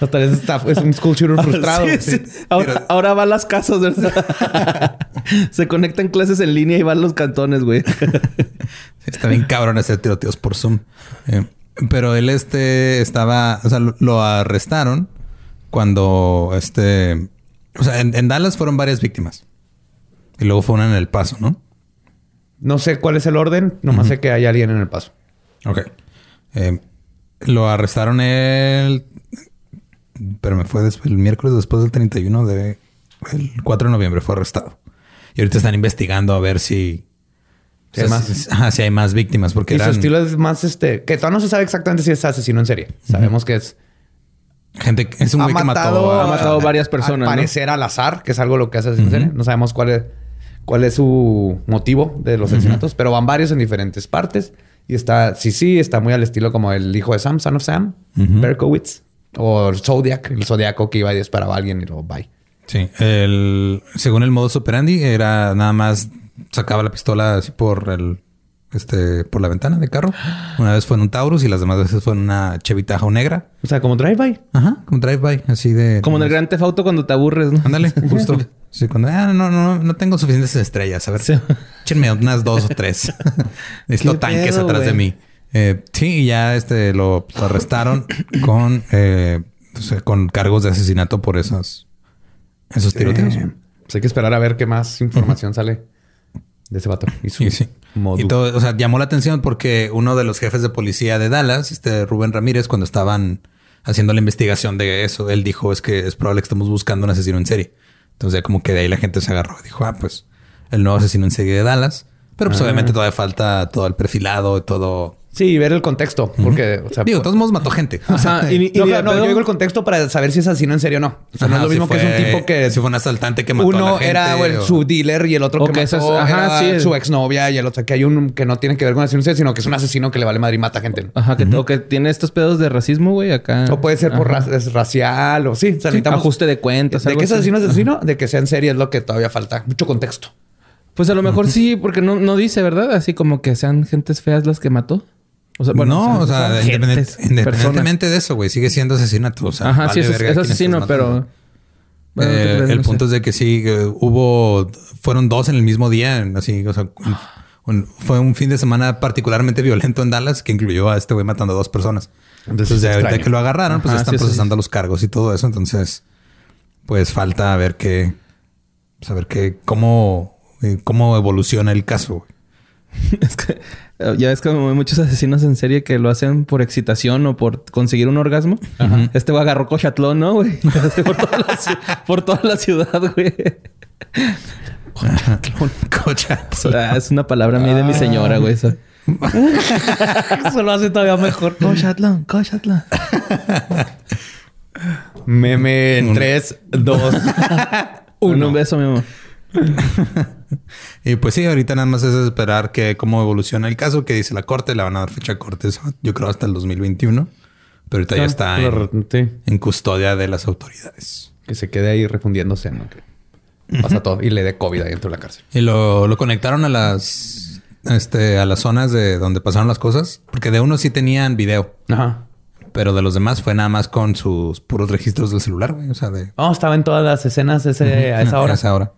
Ah, tal vez está, es un school shooter frustrado. Ahora, va a las casas. Se conectan clases en línea y van los cantones, güey. está bien cabrón hacer tiroteos por Zoom. Eh, pero él este estaba, o sea, lo arrestaron cuando este. O sea, en, Dallas fueron varias víctimas. Y luego fue una en El Paso, ¿no? No sé cuál es el orden, nomás sé que hay alguien en El Paso. Ok. Eh, lo arrestaron el. Pero me fue después, el miércoles después del 31 de. El 4 de noviembre fue arrestado. Y ahorita están investigando a ver si. Si, hay, más. si hay más víctimas. Porque y su estilo es más este. Que todavía no se sabe exactamente si es asesino en serie. Sabemos que es Gente, es un güey que mató, ha matado varias personas. Al parecer al azar, que es algo lo que hace No sabemos cuál es, cuál es su motivo de los asesinatos, pero van varios en diferentes partes. Y está, sí, sí, está muy al estilo como el hijo de Sam, Son of Sam, Berkowitz, o Zodiac, el Zodiaco que iba y disparaba a alguien y lo bye. Sí, el, según el modus operandi era nada más sacaba la pistola así por el este, por la ventana de carro. Una vez fue en un Taurus y las demás veces fue en una Chevy Tahoe negra. O sea, como drive-by. Ajá, como drive-by, así de... Como en el Gran Theft cuando te aburres, ¿no? Ándale, justo. sí, cuando... Ah, no, no, no tengo suficientes estrellas. A ver, sí. échenme unas dos o tres. Necesito tanques atrás de mí. Eh, sí, y ya este, lo, arrestaron con, eh, con cargos de asesinato por esos, esos tiroteos. Pues hay que esperar a ver qué más información sale de ese vato. Y sí, Y todo, o sea, llamó la atención porque uno de los jefes de policía de Dallas, este Rubén Ramírez, cuando estaban haciendo la investigación de eso, él dijo es que es probable que estemos buscando un asesino en serie. Entonces, como que de ahí la gente se agarró y dijo, ah, pues el nuevo asesino en serie de Dallas. Pero pues ah. obviamente todavía falta todo el perfilado, todo Sí, ver el contexto. Porque, o sea, digo, todos modos mató gente. O sea, y, no, yo digo el contexto para saber si es asesino en serio o no. O sea, no es lo mismo que es un tipo que. Si fue un asaltante que mató uno a la gente, era su dealer y el otro que mató ajá, era su exnovia y el otro que hay un que no tiene que ver con asesino en serio, sino que es un asesino que le vale madre y mata gente. Ajá, que, o que tiene estos pedos de racismo, güey, acá. O puede ser por racial o sí. O ajuste de cuentas. ¿De qué es asesino es asesino? De que sea en serie es lo que todavía falta. Mucho contexto. Pues a lo mejor sí, porque no, no dice, ¿verdad? Así como que sean gentes feas las que mató. O sea, bueno, no, o sea, independientemente de eso, güey, sigue siendo asesinato. O sea, Ajá, sí, es, asesino, pero. Eh, el punto es de que sí, hubo, fueron dos en el mismo día, así, o sea, fue un fin de semana particularmente violento en Dallas que incluyó a este güey matando a dos personas. Entonces, de ahorita que lo agarraron, pues están procesando los cargos y todo eso. Entonces, pues falta ver qué, saber qué, cómo, eh, cómo evoluciona el caso. es que ya ves hay muchos asesinos en serie que lo hacen por excitación o por conseguir un orgasmo. Este güey agarró cochatlón, ¿no, güey? por, toda la, ciudad, güey. Cochatlón. Ah, es una palabra mía de mi señora, güey. Eso. lo hace todavía mejor. Cochatlón, cochatlón. Meme en 3, 2, 1. Un beso, mi amor. y pues sí, ahorita nada más es esperar que cómo evoluciona el caso, que dice la corte, le van a dar fecha corte, yo creo hasta el 2021. Pero ahorita ya está en, custodia de las autoridades. Que se quede ahí refundiéndose, ¿no? Que pasa todo y le dé COVID ahí dentro de la cárcel. Y lo, lo conectaron a las este, a las zonas de donde pasaron las cosas, porque de uno sí tenían video. Ajá. Pero de los demás fue nada más con sus puros registros del celular, güey. O sea, de. Oh, estaba en todas las escenas ese, a esa hora. A esa hora.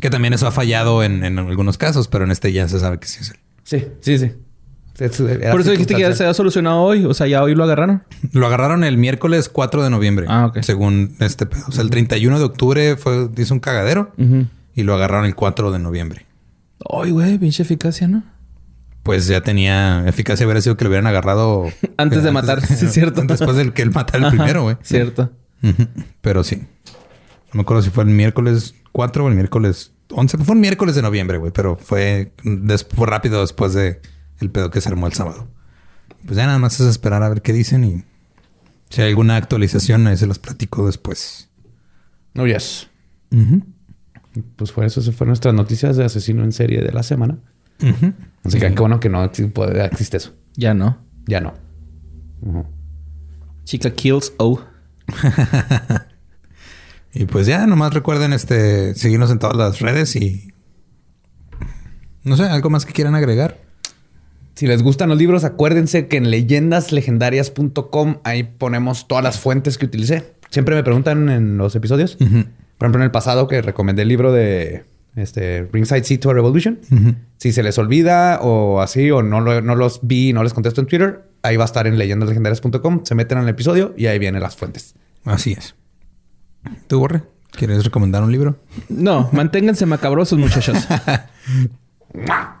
Que también eso ha fallado en, algunos casos, pero en este ya se sabe que sí es él. Sí, sí, sí. Por eso dijiste que ya se ha solucionado hoy. O sea, ya hoy lo agarraron. Lo agarraron el miércoles 4 de noviembre. Ah, ok. Según este pedo. O sea, el 31 de octubre fue, hizo un cagadero y lo agarraron el 4 de noviembre. Ay, güey, pinche eficacia, ¿no? Pues ya tenía eficacia. Hubiera sido que lo hubieran agarrado antes de matar. sí, es cierto. Después del que él matara el primero, güey. Cierto. Pero sí. No me acuerdo si fue el miércoles 4 o el miércoles 11. Fue un miércoles de noviembre, güey, pero fue, rápido después de el pedo que se armó el sábado. Pues ya nada más es esperar a ver qué dicen y si hay alguna actualización, ahí se los platico después. Oh, yes. Pues fue eso, se fueron nuestras noticias de asesino en serie de la semana. Así que qué bueno que no existe eso. Ya no. Ya no. Chica kills O. Y pues ya, nomás recuerden este seguirnos en todas las redes y no sé, algo más que quieran agregar. Si les gustan los libros, acuérdense que en leyendaslegendarias.com ahí ponemos todas las fuentes que utilicé. Siempre me preguntan en los episodios. Por ejemplo, en el pasado que recomendé el libro de este, Ringside Sea to a Revolution. Si se les olvida o así, o no, no los vi y no les contesto en Twitter, ahí va a estar en leyendaslegendarias.com. Se meten en el episodio y ahí vienen las fuentes. Así es. ¿Tú, Borre? ¿Quieres recomendar un libro? No, manténganse macabrosos, muchachos.